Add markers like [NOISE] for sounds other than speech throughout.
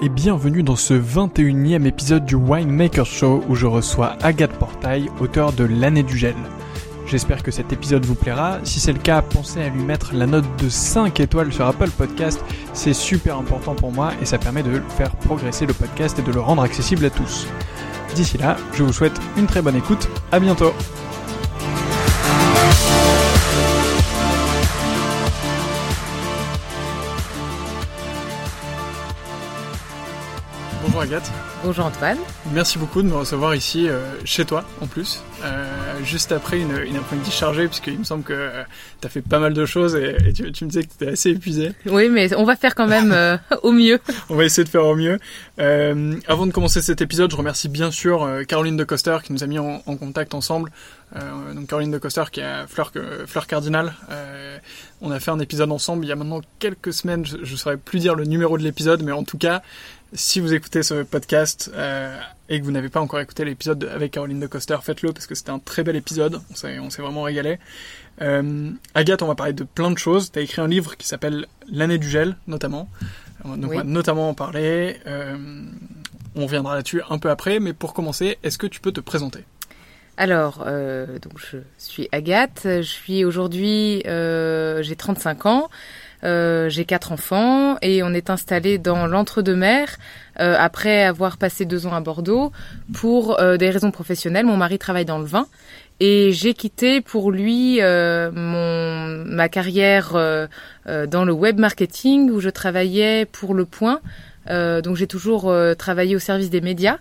Et bienvenue dans ce 21e épisode du Winemaker Show où je reçois Agathe Portail, auteur de L'année du gel. J'espère que cet épisode vous plaira. Si c'est le cas, pensez à lui mettre la note de 5 étoiles sur Apple Podcast. C'est super important pour moi et ça permet de faire progresser le podcast et de le rendre accessible à tous. D'ici là, je vous souhaite une très bonne écoute. À bientôt. Bonjour Agathe. Bonjour Antoine. Merci beaucoup de me recevoir ici euh, chez toi en plus, euh, juste après une, une après-midi chargée puisqu'il me semble que euh, tu as fait pas mal de choses et, tu, me disais que tu étais assez épuisé. Oui mais on va faire quand même [LAUGHS] au mieux. on va essayer de faire au mieux. avant de commencer cet épisode, je remercie bien sûr Caroline de Coster qui nous a mis en, en contact ensemble. donc Caroline de Coster qui est Fleur, Fleur Cardinal. on a fait un épisode ensemble il y a maintenant quelques semaines, je ne saurais plus dire le numéro de l'épisode mais en tout cas si vous écoutez ce podcast euh, et que vous n'avez pas encore écouté l'épisode avec Caroline de Coster, faites-le parce que c'était un très bel épisode. On s'est, on s'est vraiment régalé. Euh, Agathe, on va parler de plein de choses. Tu as écrit un livre qui s'appelle L'année du gel, notamment. Donc on va notamment en parler. Euh, on reviendra là-dessus un peu après, mais pour commencer, est-ce que tu peux te présenter? Alors, euh, donc je suis Agathe, je suis aujourd'hui, euh, j'ai 35 ans, euh, j'ai quatre enfants et on est installé dans l'entre-deux-mer euh, après avoir passé deux ans à Bordeaux pour euh, des raisons professionnelles. Mon mari travaille dans le vin et j'ai quitté pour lui mon ma carrière dans le web marketing où je travaillais pour Le Point donc j'ai toujours travaillé au service des médias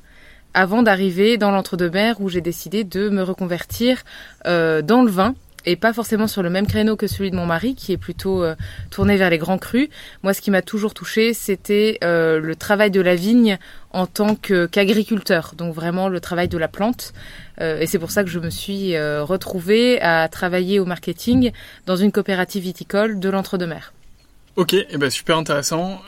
avant d'arriver dans l'entre-deux-mer où j'ai décidé de me reconvertir dans le vin et pas forcément sur le même créneau que celui de mon mari qui est plutôt euh, tourné vers les grands crus. Moi, ce qui m'a toujours touché, c'était euh, le travail de la vigne en tant qu'agriculteur, donc vraiment le travail de la plante. Euh, et c'est pour ça que je me suis retrouvée à travailler au marketing dans une coopérative viticole de l'entre-deux-mer. Ok, eh ben super intéressant.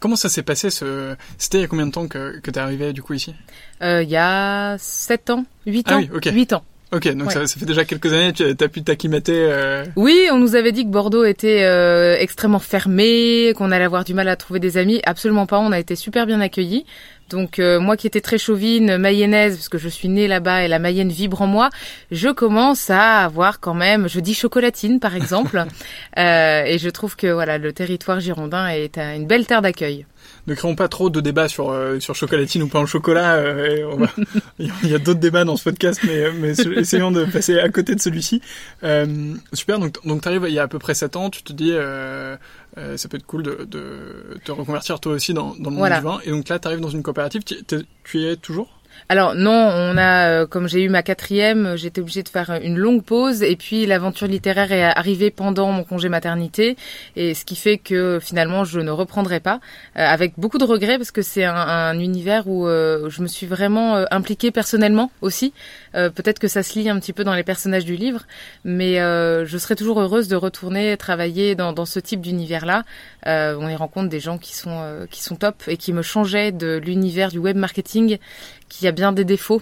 comment ça s'est passé ce... C'était il y a combien de temps que, que tu es arrivé du coup ici? Il y a 7 ans, 8 ah ans. Oui, 8 ans. Ok, donc ça, ça, fait déjà quelques années que tu as pu t'acclimater. Euh... Oui, on nous avait dit que Bordeaux était euh, extrêmement fermé, qu'on allait avoir du mal à trouver des amis. Absolument pas, on a été super bien accueillis. Donc euh, moi qui étais très chauvine, mayonnaise, parce que je suis née là-bas et la mayenne vibre en moi, je commence à avoir quand même, je dis chocolatine par exemple, [LAUGHS] euh, et je trouve que voilà le territoire girondin est une belle terre d'accueil ne créons pas trop de débats sur euh, sur chocolatine ou pas en chocolat. Euh, [LAUGHS] il y a d'autres débats dans ce podcast, mais, mais essayons de passer à côté de celui-ci. Euh, super. Donc donc arrives il y a à peu près 7 ans. Tu te dis ça peut être cool de, de te reconvertir toi aussi dans, dans le monde du vin. Et donc là, tu arrives dans une coopérative. Tu, tu y es toujours? Alors non, on a, euh, comme j'ai eu ma quatrième, j'étais obligée de faire une longue pause et puis l'aventure littéraire est arrivée pendant mon congé maternité et ce qui fait que finalement je ne reprendrai pas, euh, avec beaucoup de regrets parce que c'est un, univers où euh, je me suis vraiment impliquée personnellement aussi. Peut-être que ça se lit un petit peu dans les personnages du livre, mais je serais toujours heureuse de retourner travailler dans, dans ce type d'univers-là. on y rencontre des gens qui sont qui sont top et qui me changeaient de l'univers du web marketing qui a bien des défauts.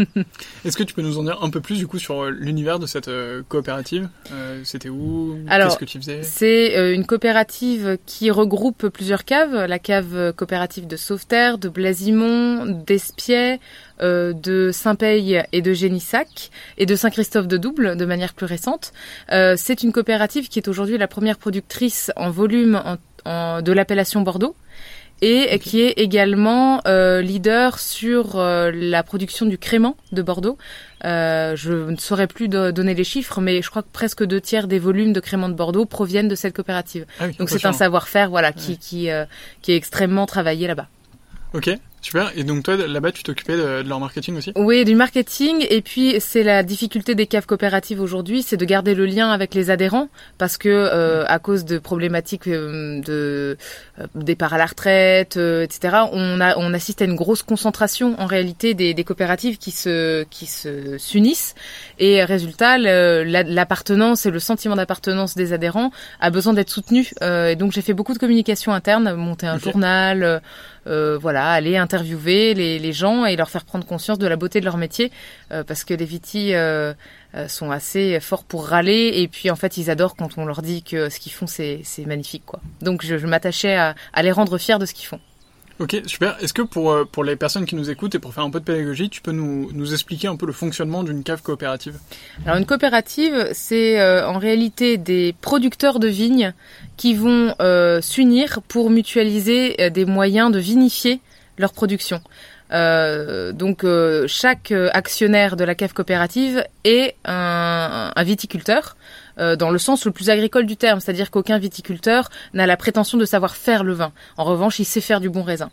[LAUGHS] Est-ce que tu peux nous en dire un peu plus du coup sur euh, l'univers de cette euh, coopérative? Euh, C'était où? Qu'est-ce que tu faisais? C'est une coopérative qui regroupe plusieurs caves. La cave coopérative de Sauveterre, de Blasimont, d'Espiais, de Saint-Paye et de Génissac et de Saint-Christophe de Double de manière plus récente. c'est une coopérative qui est aujourd'hui la première productrice en volume de l'appellation Bordeaux et qui est également euh, leader sur euh, la production du crément de Bordeaux. Euh, je ne saurais plus donner les chiffres, mais je crois que presque deux tiers des volumes de crément de Bordeaux proviennent de cette coopérative. Ah Donc c'est un savoir-faire voilà qui qui, qui est extrêmement travaillé là-bas. Ok. Super. Et donc toi, là-bas, tu t'occupais de, leur marketing aussi? Oui, du marketing. Et puis, c'est la difficulté des caves coopératives aujourd'hui, c'est de garder le lien avec les adhérents, parce que euh, à cause de problématiques euh, de euh, départ à la retraite, etc., on, a, on assiste à une grosse concentration en réalité des, des coopératives qui se qui se s'unissent. Et résultat, l'appartenance et le sentiment d'appartenance des adhérents a besoin d'être soutenu. et donc, j'ai fait beaucoup de communication interne, monter un journal, voilà, aller interviewer les, gens et leur faire prendre conscience de la beauté de leur métier, euh, parce que les VT euh, euh, sont assez forts pour râler, et puis en fait ils adorent quand on leur dit que ce qu'ils font c'est magnifique. quoi. Donc je, m'attachais à, les rendre fiers de ce qu'ils font. Ok, super. Est-ce que pour, pour les personnes qui nous écoutent et pour faire un peu de pédagogie, tu peux nous, nous expliquer un peu le fonctionnement d'une cave coopérative? Alors une coopérative, c'est en réalité des producteurs de vignes qui vont s'unir pour mutualiser des moyens de vinifier leur production. Euh, donc euh, chaque actionnaire de la cave coopérative est un viticulteur euh, dans le sens le plus agricole du terme, c'est-à-dire qu'aucun viticulteur n'a la prétention de savoir faire le vin. En revanche, il sait faire du bon raisin.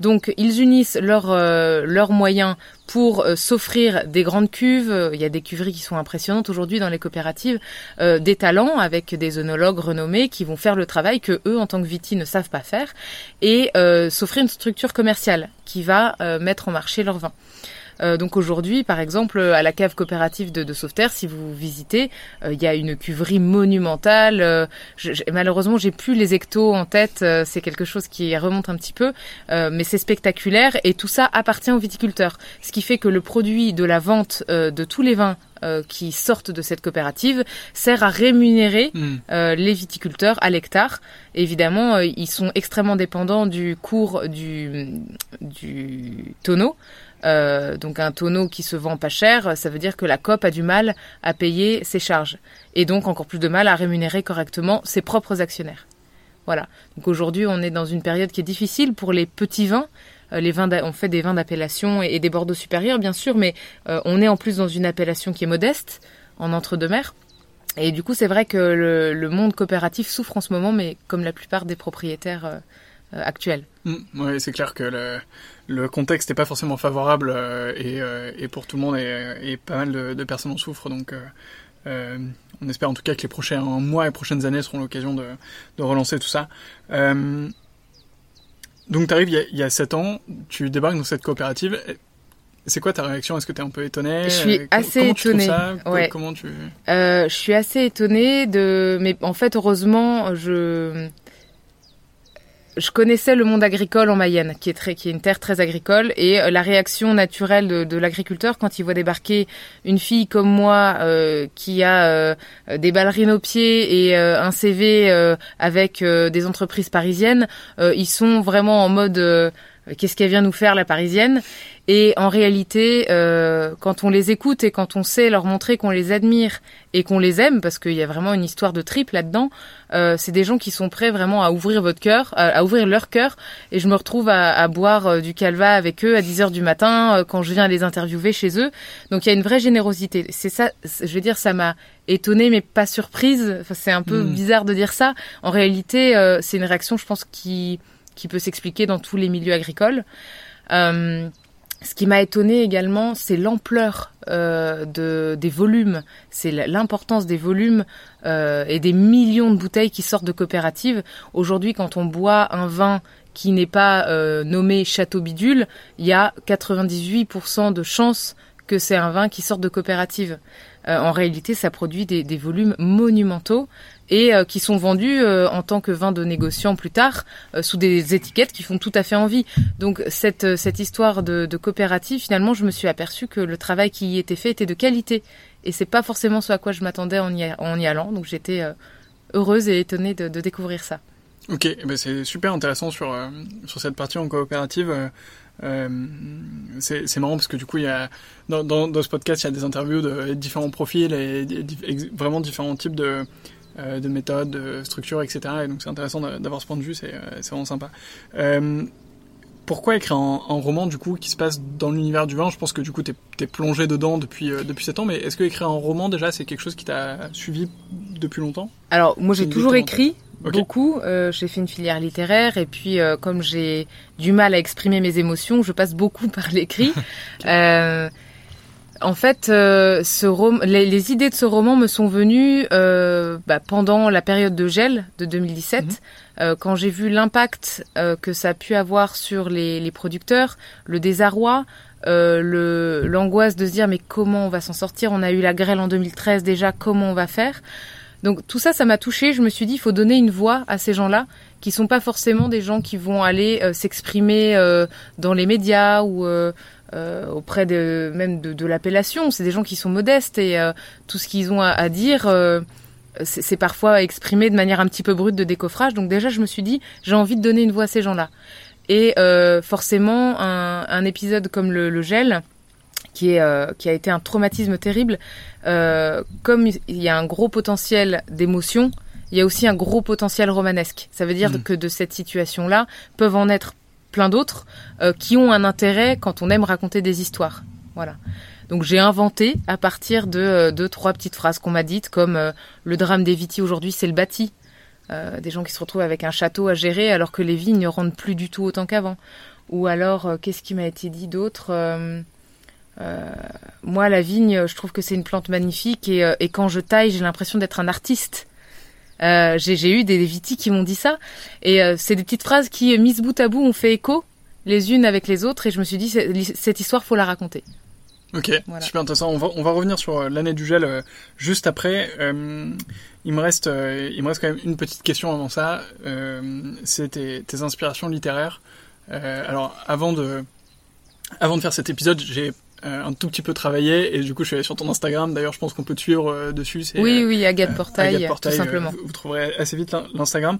Donc ils unissent leurs euh, leurs moyens pour euh, s'offrir des grandes cuves. Il y a des cuveries qui sont impressionnantes aujourd'hui dans les coopératives, des talents avec des œnologues renommés qui vont faire le travail que eux, en tant que viti, ne savent pas faire, et s'offrir une structure commerciale qui va mettre en marché leur vin. Euh, donc aujourd'hui, par exemple, à la cave coopérative de, de Sauveterre, si vous visitez, euh, il y a une cuverie monumentale. Euh, je, malheureusement, j'ai plus les hectos en tête. c'est quelque chose qui remonte un petit peu, mais c'est spectaculaire et tout ça appartient aux viticulteurs. Ce qui fait que le produit de la vente de tous les vins qui sortent de cette coopérative sert à rémunérer hmm. les viticulteurs à l'hectare. Évidemment, ils sont extrêmement dépendants du cours du, du tonneau. Euh, donc un tonneau qui se vend pas cher, ça veut dire que la COP a du mal à payer ses charges et donc encore plus de mal à rémunérer correctement ses propres actionnaires. Voilà. Donc aujourd'hui, on est dans une période qui est difficile pour les petits vins. Euh, les vins, on fait des vins d'appellation et, des Bordeaux supérieurs, bien sûr, mais euh, on est en plus dans une appellation qui est modeste, en entre-deux-mers. Et du coup, c'est vrai que le, monde coopératif souffre en ce moment, mais comme la plupart des propriétaires actuelle. Mmh, oui, c'est clair que le, le contexte n'est pas forcément favorable et, et, pour tout le monde et, et pas mal de, de, personnes en souffrent. Donc, euh, on espère en tout cas que les prochains mois et prochaines années seront l'occasion de, de, relancer tout ça. Euh, donc tu arrives il y, a, 7 ans, tu débarques dans cette coopérative. C'est quoi ta réaction? Est-ce que tu es un peu étonnée Je suis assez étonnée. ouais. Comment tu euh, Je suis assez étonnée de, mais en fait heureusement je je connaissais le monde agricole en Mayenne, qui est très, une terre très agricole, et euh, la réaction naturelle de, de l'agriculteur quand il voit débarquer une fille comme moi euh, qui a euh, des ballerines aux pieds et un CV avec des entreprises parisiennes, ils sont vraiment en mode qu'est-ce qu'elle vient nous faire la parisienne? Et en réalité, euh, quand on les écoute et quand on sait leur montrer qu'on les admire et qu'on les aime, parce qu'il y a vraiment une histoire de trip là-dedans, euh, c'est des gens qui sont prêts vraiment à ouvrir votre cœur, à, ouvrir leur cœur. Et je me retrouve à, à boire euh, du calva avec eux à 10 heures du matin euh, quand je viens les interviewer chez eux. Donc il y a une vraie générosité. C'est ça, je veux dire, ça m'a étonnée mais pas surprise. Enfin, c'est un peu hmm. bizarre de dire ça. En réalité, euh, c'est une réaction, je pense, qui qui peut s'expliquer dans tous les milieux agricoles. Euh, ce qui m'a étonné également, c'est l'ampleur euh, de, des volumes, c'est l'importance des volumes euh, et des millions de bouteilles qui sortent de coopératives. Aujourd'hui, quand on boit un vin qui n'est pas nommé Château Bidule, il y a 98% de chances que c'est un vin qui sort de coopérative. En réalité, ça produit des volumes monumentaux et euh, qui sont vendus euh, en tant que vin de négociant plus tard sous des étiquettes qui font tout à fait envie. Donc cette, cette histoire de, de coopérative, finalement, je me suis aperçu que le travail qui y était fait était de qualité et c'est pas forcément ce à quoi je m'attendais en, en, y allant. Donc j'étais heureuse et étonnée de, de découvrir ça. Ok, eh ben c'est super intéressant sur sur cette partie en coopérative. Euh, c'est marrant parce que du coup, il y a dans, dans, dans, ce podcast, il y a des interviews de différents profils et, vraiment différents types de, euh, de méthodes, de structures, etc. Et donc c'est intéressant d'avoir ce point de vue, c'est euh, vraiment sympa. Euh, pourquoi écrire un, un, roman du coup qui se passe dans l'univers du vin? Je pense que du coup tu es, plongé dedans depuis euh, depuis 7 ans, mais est-ce que écrire un roman déjà c'est quelque chose qui t'a suivi depuis longtemps? Alors moi j'ai toujours écrit, beaucoup. Euh, j'ai fait une filière littéraire et puis euh, comme j'ai du mal à exprimer mes émotions, je passe beaucoup [LAUGHS] par l'écrit. euh, en fait, euh, ce les, les, idées de ce roman me sont venues euh, bah, pendant la période de gel de 2017, mhm. quand j'ai vu l'impact que ça a pu avoir sur les, les producteurs, le désarroi, le l'angoisse de se dire mais comment on va s'en sortir? On a eu la grêle en 2013 déjà, comment on va faire? Donc tout ça, ça m'a touché. Je me suis dit, il faut donner une voix à ces gens-là, qui sont pas forcément des gens qui vont aller euh, s'exprimer euh, dans les médias ou euh, auprès de même de, l'appellation. C'est des gens qui sont modestes et tout ce qu'ils ont à, dire. c'est parfois exprimé de manière un petit peu brute de décoffrage. Donc déjà, je me suis dit, j'ai envie de donner une voix à ces gens-là. Et forcément, un, épisode comme le gel, qui, est, euh, qui a été un traumatisme terrible, euh, comme il y a un gros potentiel d'émotion, il y a aussi un gros potentiel romanesque. Ça veut dire mm. que de cette situation-là peuvent en être plein d'autres euh, qui ont un intérêt quand on aime raconter des histoires. Voilà. Donc j'ai inventé à partir de deux trois petites phrases qu'on m'a dites comme le drame des Viti aujourd'hui c'est le bâti. des gens qui se retrouvent avec un château à gérer alors que les vignes ne rendent plus du tout autant qu'avant. Ou alors qu'est-ce qui m'a été dit d'autre euh, moi, la vigne, je trouve que c'est une plante magnifique euh, et quand je taille, j'ai l'impression d'être un artiste. Euh, j'ai eu des, vitis qui m'ont dit ça et euh, c'est des petites phrases qui, mises bout à bout, ont fait écho les unes avec les autres et je me suis dit cette histoire faut la raconter. Ok, super intéressant. On va, on va revenir sur l'année du gel juste après. il me reste, il me reste quand même une petite question avant ça. c'est tes, tes, inspirations littéraires. alors avant de, avant de faire cet épisode, j'ai euh, un tout petit peu travaillé. Et du coup je suis allé sur ton Instagram. D'ailleurs je pense qu'on peut te suivre euh, dessus. Oui oui Agathe Portail, Agathe Portail tout simplement. vous, trouverez assez vite l'Instagram.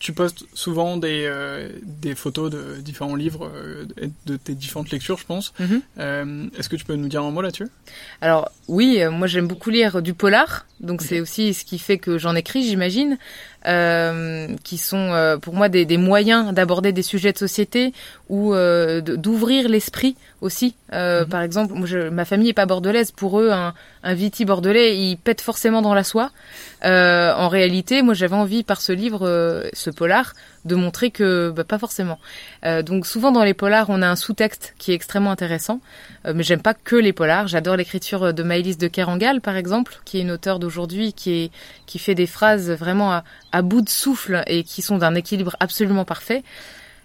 Tu postes souvent des, euh, des photos de différents livres, euh, de tes différentes lectures, je pense. Mhm. Euh, Est-ce que tu peux nous dire un mot là-dessus? Alors oui, moi j'aime beaucoup lire du polar, donc c'est aussi ce qui fait que j'en écris, j'imagine. Euh, qui sont euh, pour moi des, des moyens d'aborder des sujets de société ou euh, d'ouvrir l'esprit aussi. Euh, mhm. Par exemple, moi, je, ma famille est pas bordelaise. Pour eux, un, un viti bordelais, il pète forcément dans la soie. Euh, en réalité, moi, j'avais envie par ce livre, euh, ce polar, de montrer que bah, pas forcément. Euh, donc souvent dans les polars, on a un sous-texte qui est extrêmement intéressant. Euh, mais j'aime pas que les polars. J'adore l'écriture de Maëlys de Kerangal, par exemple, qui est une auteure d'aujourd'hui, qui est qui fait des phrases vraiment à, à bout de souffle et qui sont d'un équilibre absolument parfait.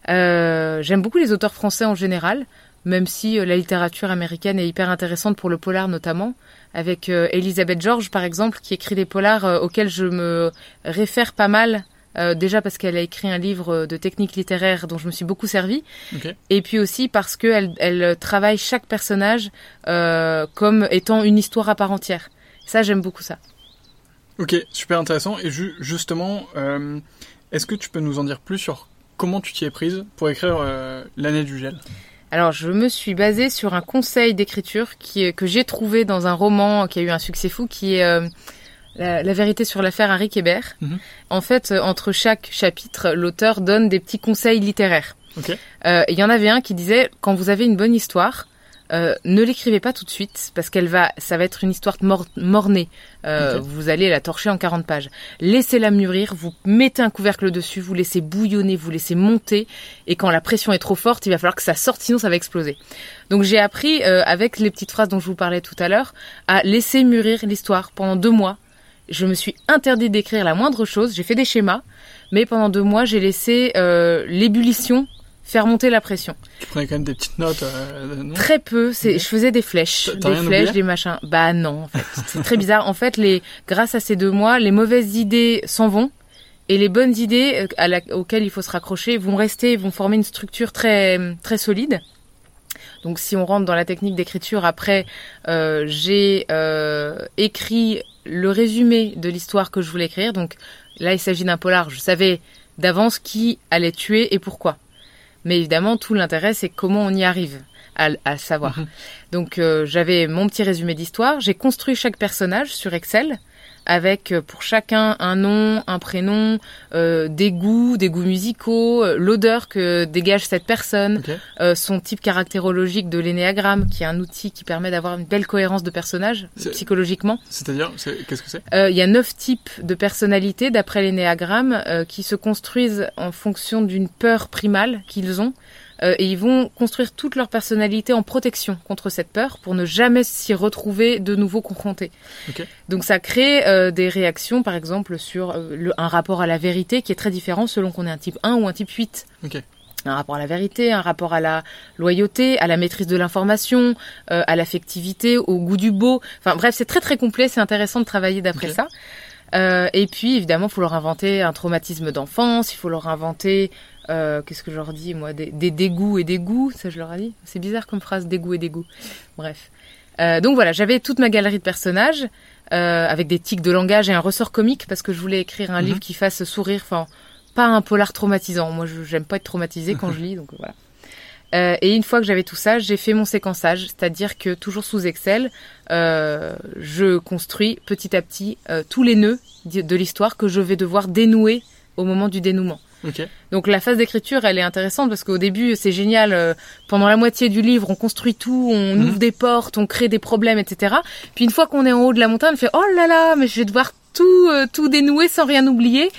Euh, j'aime beaucoup les auteurs français en général même si euh, la littérature américaine est hyper intéressante pour le polar notamment, avec euh, Elizabeth George par exemple, qui écrit des polars euh, auxquels je me réfère pas mal. déjà parce qu'elle a écrit un livre de technique littéraire dont je me suis beaucoup servi, Ok. et puis aussi parce qu'elle elle travaille chaque personnage euh, comme étant une histoire à part entière. Ça, j'aime beaucoup ça. Ok, super intéressant. Et ju- justement, euh, est-ce que tu peux nous en dire plus sur comment tu t'y es prise pour écrire euh, l'année du gel? Alors, je me suis basée sur un conseil d'écriture que j'ai trouvé dans un roman qui a eu un succès fou, qui est euh, la, la vérité sur l'affaire Harry Kébert. Mhm. En fait, entre chaque chapitre, l'auteur donne des petits conseils littéraires. Il y en avait un qui disait quand vous avez une bonne histoire. Euh, ne l'écrivez pas tout de suite parce qu'elle va, ça va être une histoire mor- mornée. Euh. Vous allez la torcher en 40 pages. Laissez-la mûrir, vous mettez un couvercle dessus, vous laissez bouillonner, vous laissez monter, et quand la pression est trop forte, il va falloir que ça sorte, sinon ça va exploser. Donc j'ai appris, euh, avec les petites phrases dont je vous parlais tout à l'heure, à laisser mûrir l'histoire pendant deux mois. Je me suis interdit d'écrire la moindre chose, j'ai fait des schémas, mais pendant deux mois, j'ai laissé euh, l'ébullition faire monter la pression. Tu prenais quand même des petites notes, euh, non? Très peu, c'est, je faisais des flèches, des flèches, des machins. Bah non, en fait, c'est très bizarre. En fait, les, grâce à ces deux mois, les mauvaises idées s'en vont et les bonnes idées euh, à la- auxquelles il faut se raccrocher vont rester, vont former une structure très très solide. Donc, si on rentre dans la technique d'écriture, après, euh, j'ai euh, écrit le résumé de l'histoire que je voulais écrire. Donc là, il s'agit d'un polar. Je savais d'avance qui allait tuer et pourquoi. Mais évidemment, tout l'intérêt, c'est comment on y arrive à, à savoir. Mhm. Donc euh, j'avais mon petit résumé d'histoire. J'ai construit chaque personnage sur Excel avec euh, pour chacun un nom, un prénom, euh, des goûts, des goûts musicaux, euh, l'odeur que dégage cette personne, euh, son type caractérologique de l'énéagramme, qui est un outil qui permet d'avoir une belle cohérence de personnage psychologiquement. C'est-à-dire, c'est- qu'est-ce que c'est? Euh, Il y a neuf types de personnalités d'après l'énéagramme euh, qui se construisent en fonction d'une peur primale qu'ils ont. Euh, et ils vont construire toute leur personnalité en protection contre cette peur pour ne jamais s'y retrouver de nouveau confrontés. Donc ça crée euh, des réactions, par exemple, sur euh, le- un rapport à la vérité qui est très différent selon qu'on est un type 1 ou un type 8 Ok. un rapport à la vérité, un rapport à la loyauté, à la maîtrise de l'information, à l'affectivité, au goût du beau. Enfin bref, c'est très très complet, c'est intéressant de travailler d'après ça. Euh, et puis évidemment, il faut leur inventer un traumatisme d'enfance, il faut leur inventer, euh, qu'est-ce que je leur dis moi, des, des dégoûts et des goûts, ça je leur ai dit. C'est bizarre comme phrase, dégoût et dégoût. Bref. Euh, donc voilà, j'avais toute ma galerie de personnages euh, avec des tics de langage et un ressort comique parce que je voulais écrire un Mhm. livre qui fasse sourire, enfin pas un polar traumatisant. Moi, je j'aime pas être traumatisée quand je [LAUGHS] lis, donc voilà. Euh, et une fois que j'avais tout ça, j'ai fait mon séquençage, c'est-à-dire que toujours sous Excel, euh, je construis petit à petit euh, tous les nœuds de l'histoire que je vais devoir dénouer au moment du dénouement. Donc la phase d'écriture, elle est intéressante parce qu'au début, c'est génial. euh, pendant la moitié du livre, on construit tout, on Mhm. ouvre des portes, on crée des problèmes, etc. Puis une fois qu'on est en haut de la montagne, on fait oh là là, mais je vais devoir tout euh, tout dénouer sans rien oublier.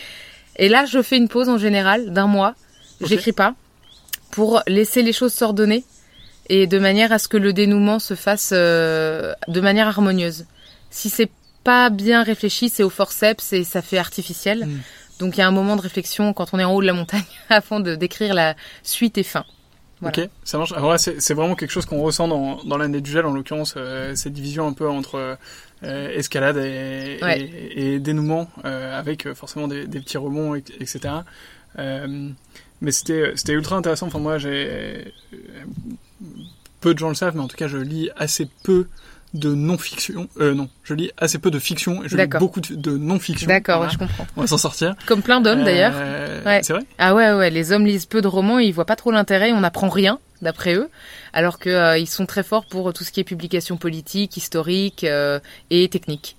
Et là, je fais une pause en général d'un mois. J'écris pas pour laisser les choses s'ordonner et de manière à ce que le dénouement se fasse euh, de manière harmonieuse. Si c'est pas bien réfléchi, c'est au forceps et ça fait artificiel. Mm. Donc il y a un moment de réflexion quand on est en haut de la montagne [LAUGHS] avant de décrire la suite et fin. Voilà. Ok, ça marche. Alors c'est vraiment quelque chose qu'on ressent dans, dans l'année du gel, en l'occurrence, euh, cette division un peu entre euh, escalade et, Ouais. et, et dénouement, euh, avec forcément des, des petits rebonds, et- etc. Mais c'était ultra intéressant. Enfin, moi, j'ai peu de gens le savent, mais en tout cas, je lis assez peu de non-fiction. Euh, non, je lis assez peu de fiction et je lis beaucoup de, de non-fiction. D'accord, Voilà. je comprends. On va s'en sortir. Comme plein d'hommes d'ailleurs. Euh, Ouais. C'est vrai Ah ouais, ouais, les hommes lisent peu de romans, ils voient pas trop l'intérêt, on n'apprend rien d'après eux, alors que euh, ils sont très forts pour tout ce qui est publication politique, historique euh, et technique.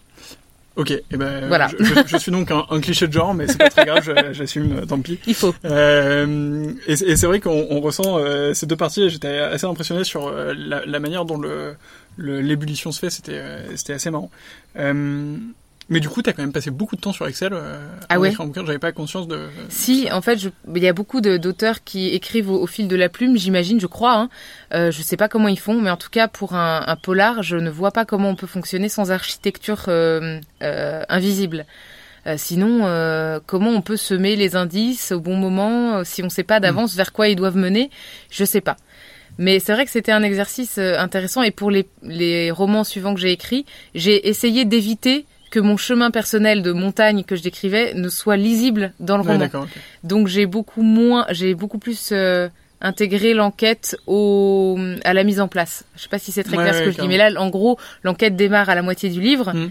Ok, et eh ben voilà. je, je, suis donc un, un, cliché de genre, mais c'est pas très grave, [LAUGHS] j'assume, tant pis. Il faut. Euh, et, et c'est vrai qu'on on ressent euh, ces deux parties. J'étais assez impressionné sur euh, la, la, manière dont le l'ébullition se fait. C'était c'était assez marrant. Mais du coup, tu as quand même passé beaucoup de temps sur Excel. Euh, ah ouais. J'avais pas conscience de. Si, en fait, il y a beaucoup d'auteurs qui écrivent au, fil de la plume, j'imagine, je crois. Hein. Euh, je sais pas comment ils font, mais en tout cas, pour un, un, polar, je ne vois pas comment on peut fonctionner sans architecture euh, euh invisible. Euh, sinon, comment on peut semer les indices au bon moment si on ne sait pas d'avance mm. vers quoi ils doivent mener Je sais pas. Mais c'est vrai que c'était un exercice intéressant et pour les, les romans suivants que j'ai écrits, j'ai essayé d'éviter que mon chemin personnel de montagne que je décrivais ne soit lisible dans le roman. Donc j'ai beaucoup moins, j'ai beaucoup plus euh, intégré l'enquête au à la mise en place. Je sais pas si c'est très clair ce que je dis, mais là, en gros, l'enquête démarre à la moitié du livre. Hmm.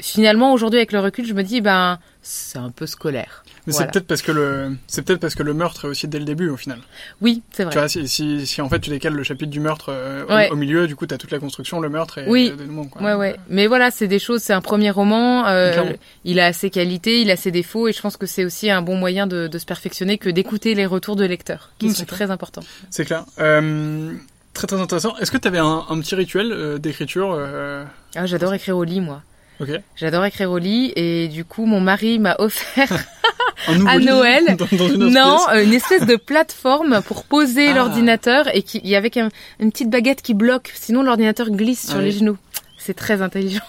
Finalement, aujourd'hui, avec le recul, je me dis, ben, c'est un peu scolaire. Mais c'est peut-être parce que le, c'est peut-être parce que le meurtre est aussi dès le début au final. Oui, c'est vrai. Tu vois, si, si, si, en fait tu décales le chapitre du meurtre euh, au, milieu, du coup tu as toute la construction, le meurtre et oui. le dénouement. Quoi. Ouais, ouais. Euh, Mais voilà, c'est des choses, c'est un premier roman, euh, il a ses qualités, il a ses défauts et je pense que c'est aussi un bon moyen de, de se perfectionner que d'écouter les retours de lecteurs, qui mmh, sont très importants. C'est clair. Euh, très très intéressant. Est-ce que tu avais un, un, petit rituel euh, d'écriture Ah, j'adore écrire au lit, moi. Okay. J'adore écrire au lit et du coup mon mari m'a offert [LAUGHS] [LAUGHS] à Noël. [LAUGHS] non, une espèce de plateforme pour poser ah. l'ordinateur et qui, y avait une petite baguette qui bloque, sinon l'ordinateur glisse sur les genoux. C'est très intelligent.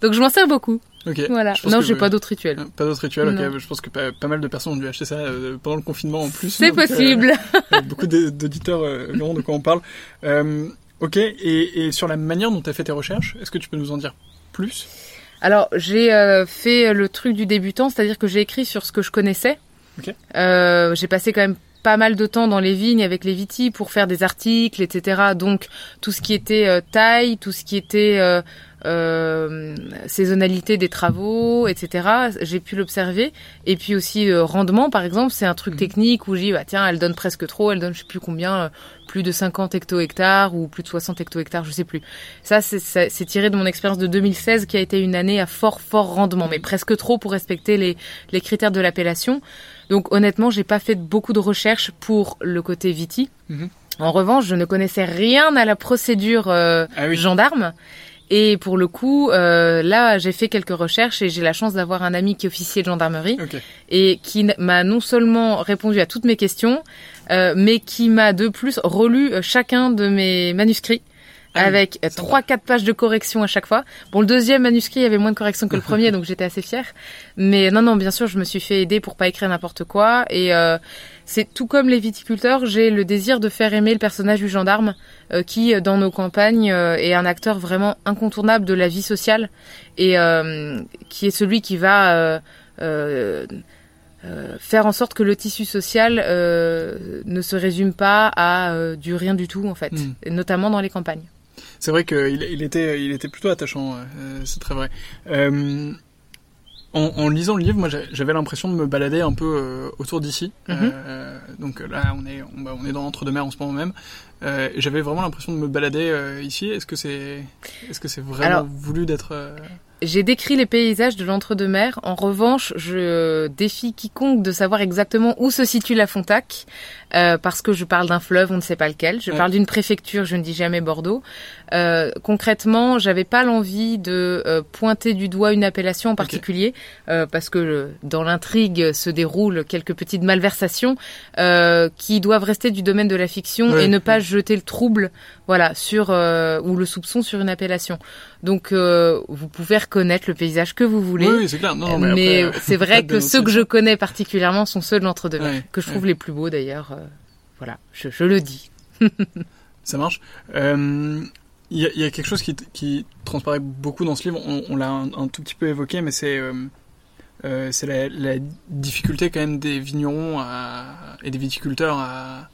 Donc je m'en sers beaucoup. Okay. Voilà. Non, j'ai pas d'autres rituels. Pas d'autres rituels. Ok. Je pense que pas, mal de personnes ont dû acheter ça euh, pendant le confinement en plus. C'est euh, possible. beaucoup d'auditeurs euh, verront de quoi on parle. Euh, ok. Et, et sur la manière dont tu as fait tes recherches, est-ce que tu peux nous en dire plus? Alors j'ai euh, fait le truc du débutant, c'est-à-dire que j'ai écrit sur ce que je connaissais. Euh, j'ai passé quand même pas mal de temps dans les vignes avec les vitis pour faire des articles, etc. Donc tout ce qui était euh, taille, tout ce qui était euh, saisonnalité des travaux, etc. J'ai pu l'observer. Et puis aussi euh, rendement, par exemple, c'est un truc mhm. technique où j'ai bah tiens, elle donne presque trop, elle donne je sais plus combien, euh, plus de 50 hecto-hectares ou plus de 60 hecto-hectares, je sais plus. Ça, c'est tiré de mon expérience de 2016 qui a été une année à fort, fort rendement, mais presque trop pour respecter les, les critères de l'appellation. Donc honnêtement, j'ai pas fait beaucoup de recherches pour le côté Viti. Mhm. En revanche, je ne connaissais rien à la procédure euh, ah gendarme. Et pour le coup, euh, là, j'ai fait quelques recherches et j'ai la chance d'avoir un ami qui est officier de gendarmerie et qui m'a non seulement répondu à toutes mes questions, mais qui m'a de plus relu euh, chacun de mes manuscrits. Ah avec trois quatre pages de correction à chaque fois. Bon, le deuxième manuscrit avait moins de correction que le premier, [LAUGHS] donc j'étais assez fière. Mais non, non, bien sûr, je me suis fait aider pour pas écrire n'importe quoi. Et euh, c'est tout comme les viticulteurs, j'ai le désir de faire aimer le personnage du gendarme euh, qui, euh, dans nos campagnes, euh, est un acteur vraiment incontournable de la vie sociale et qui est celui qui va faire en sorte que le tissu social ne se résume pas à du rien du tout en fait, hmm. et notamment dans les campagnes. C'est vrai qu'il il était, il était plutôt attachant, c'est très vrai. En, en, lisant le livre, moi j'avais l'impression de me balader un peu euh, autour d'ici. Mhm. euh, donc là, on est, on, bah, on est dans l'entre-deux-mer en ce moment même. Euh, j'avais vraiment l'impression de me balader euh, ici. Est-ce que c'est, est-ce que c'est vraiment voulu d'être euh, j'ai décrit les paysages de l'entre-deux-mer. En revanche, je défie quiconque de savoir exactement où se situe la Fontac, euh, parce que je parle d'un fleuve, on ne sait pas lequel. Je parle d'une préfecture, je ne dis jamais Bordeaux. Euh, concrètement, j'avais pas l'envie de euh, pointer du doigt une appellation en particulier, euh, parce que dans l'intrigue se déroulent quelques petites malversations qui doivent rester du domaine de la fiction et ne pas jeter le trouble, voilà, sur ou le soupçon sur une appellation. Donc, vous pouvez reconnaître le paysage que vous voulez. Oui, c'est clair. Non, mais, mais c'est vrai que ceux que je connais particulièrement sont ceux de l'entre-deux-mer, que je trouve les plus beaux d'ailleurs. Voilà, je, le dis. Ça marche. Euh, il y, a, y, a quelque chose qui, qui, transparaît beaucoup dans ce livre, on, l'a un, tout petit peu évoqué, mais c'est euh, euh, la, difficulté quand même des vignerons et des viticulteurs à,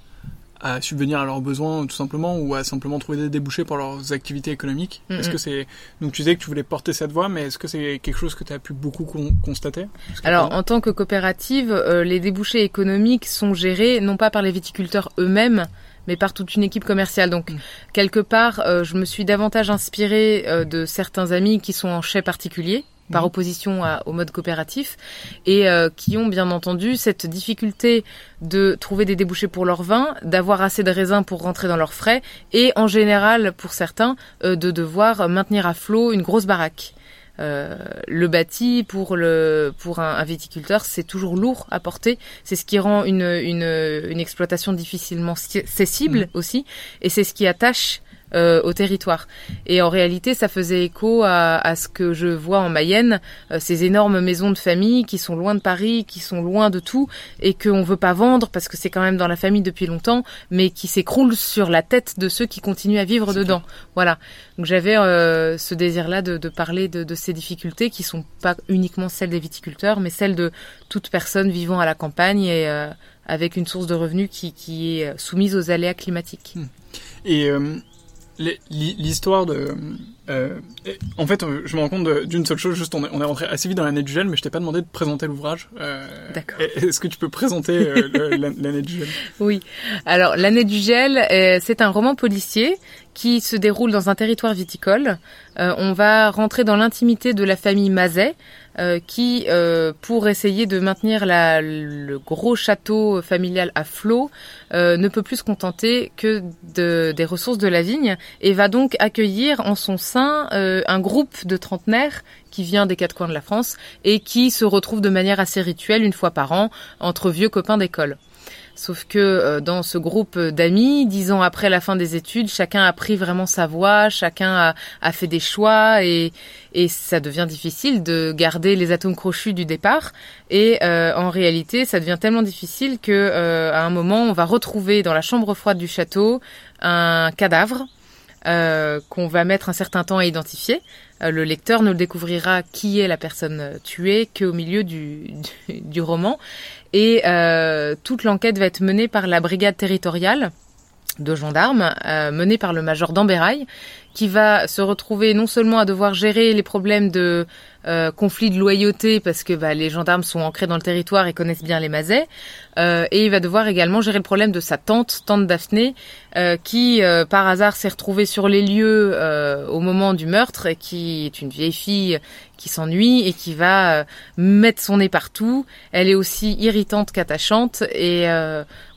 à subvenir à leurs besoins tout simplement ou à simplement trouver des débouchés pour leurs activités économiques. Mm -hmm. Est-ce que c'est donc tu disais que tu voulais porter cette voie, mais est-ce que c'est quelque chose que tu as pu beaucoup con constater? Alors en tant que coopérative, euh, les débouchés économiques sont gérés non pas par les viticulteurs eux-mêmes, mais par toute une équipe commerciale. Donc, mm. quelque part, euh, je me suis davantage inspirée euh, de certains amis qui sont en chais particulier, par Mhm. opposition à- au mode coopératif, et euh, qui ont bien entendu cette difficulté de trouver des débouchés pour leur vin, d'avoir assez de raisins pour rentrer dans leurs frais, et en général, pour certains, euh, de devoir maintenir à flot une grosse baraque. Euh, le bâti pour le pour un, un viticulteur c'est toujours lourd à porter c'est ce qui rend une une, une exploitation difficilement cessible aussi et c'est ce qui attache euh, au territoire. Et en réalité ça faisait écho à, à ce que je vois en Mayenne euh, ces énormes maisons de famille qui sont loin de Paris qui sont loin de tout et qu'on veut pas vendre parce que c'est quand même dans la famille depuis longtemps mais qui s'écroulent sur la tête de ceux qui continuent à vivre dedans. Voilà. Donc j'avais euh, ce désir-là de, de parler de, de ces difficultés qui sont pas uniquement celles des viticulteurs, mais celles de toute personne vivant à la campagne et euh, avec une source de revenus qui, qui est soumise aux aléas climatiques. Et euh, les- l'hi- l'histoire de... euh, en fait, euh, je me rends compte d'une seule chose, juste on est, on est rentré assez vite dans l'année du gel, mais je t'ai pas demandé de présenter l'ouvrage. Euh, D'accord. Est-ce que tu peux présenter euh, [LAUGHS] l'année du gel? Oui. Alors l'année du gel, c'est un roman policier qui se déroule dans un territoire viticole. On va rentrer dans l'intimité de la famille Mazet, euh, qui, euh, pour essayer de maintenir la, le gros château familial à flot, euh, ne peut plus se contenter que de, des ressources de la vigne et va donc accueillir en son sein euh, un groupe de trentenaires qui vient des quatre coins de la France et qui se retrouve de manière assez rituelle une fois par an entre vieux copains d'école. Sauf que euh, dans ce groupe d'amis, dix ans après la fin des études, chacun a pris vraiment sa voie, chacun a, a fait des choix et, et ça devient difficile de garder les atomes crochus du départ. Et euh, en réalité, ça devient tellement difficile que euh, à un moment, on va retrouver dans la chambre froide du château un cadavre euh, qu'on va mettre un certain temps à identifier. Euh, le lecteur ne découvrira qui est la personne euh, tuée qu'au milieu du, du, du roman. Et euh, toute l'enquête va être menée par la brigade territoriale de gendarmes, menée par le major d'Amberail, qui va se retrouver non seulement à devoir gérer les problèmes de euh, conflits de loyauté, parce que bah, les gendarmes sont ancrés dans le territoire et connaissent bien les mazets, euh, et il va devoir également gérer le problème de sa tante, tante Daphné, euh, qui par hasard s'est retrouvée sur les lieux au moment du meurtre, et qui est une vieille fille qui s'ennuie et qui va mettre son nez partout. Elle est aussi irritante qu'attachante, et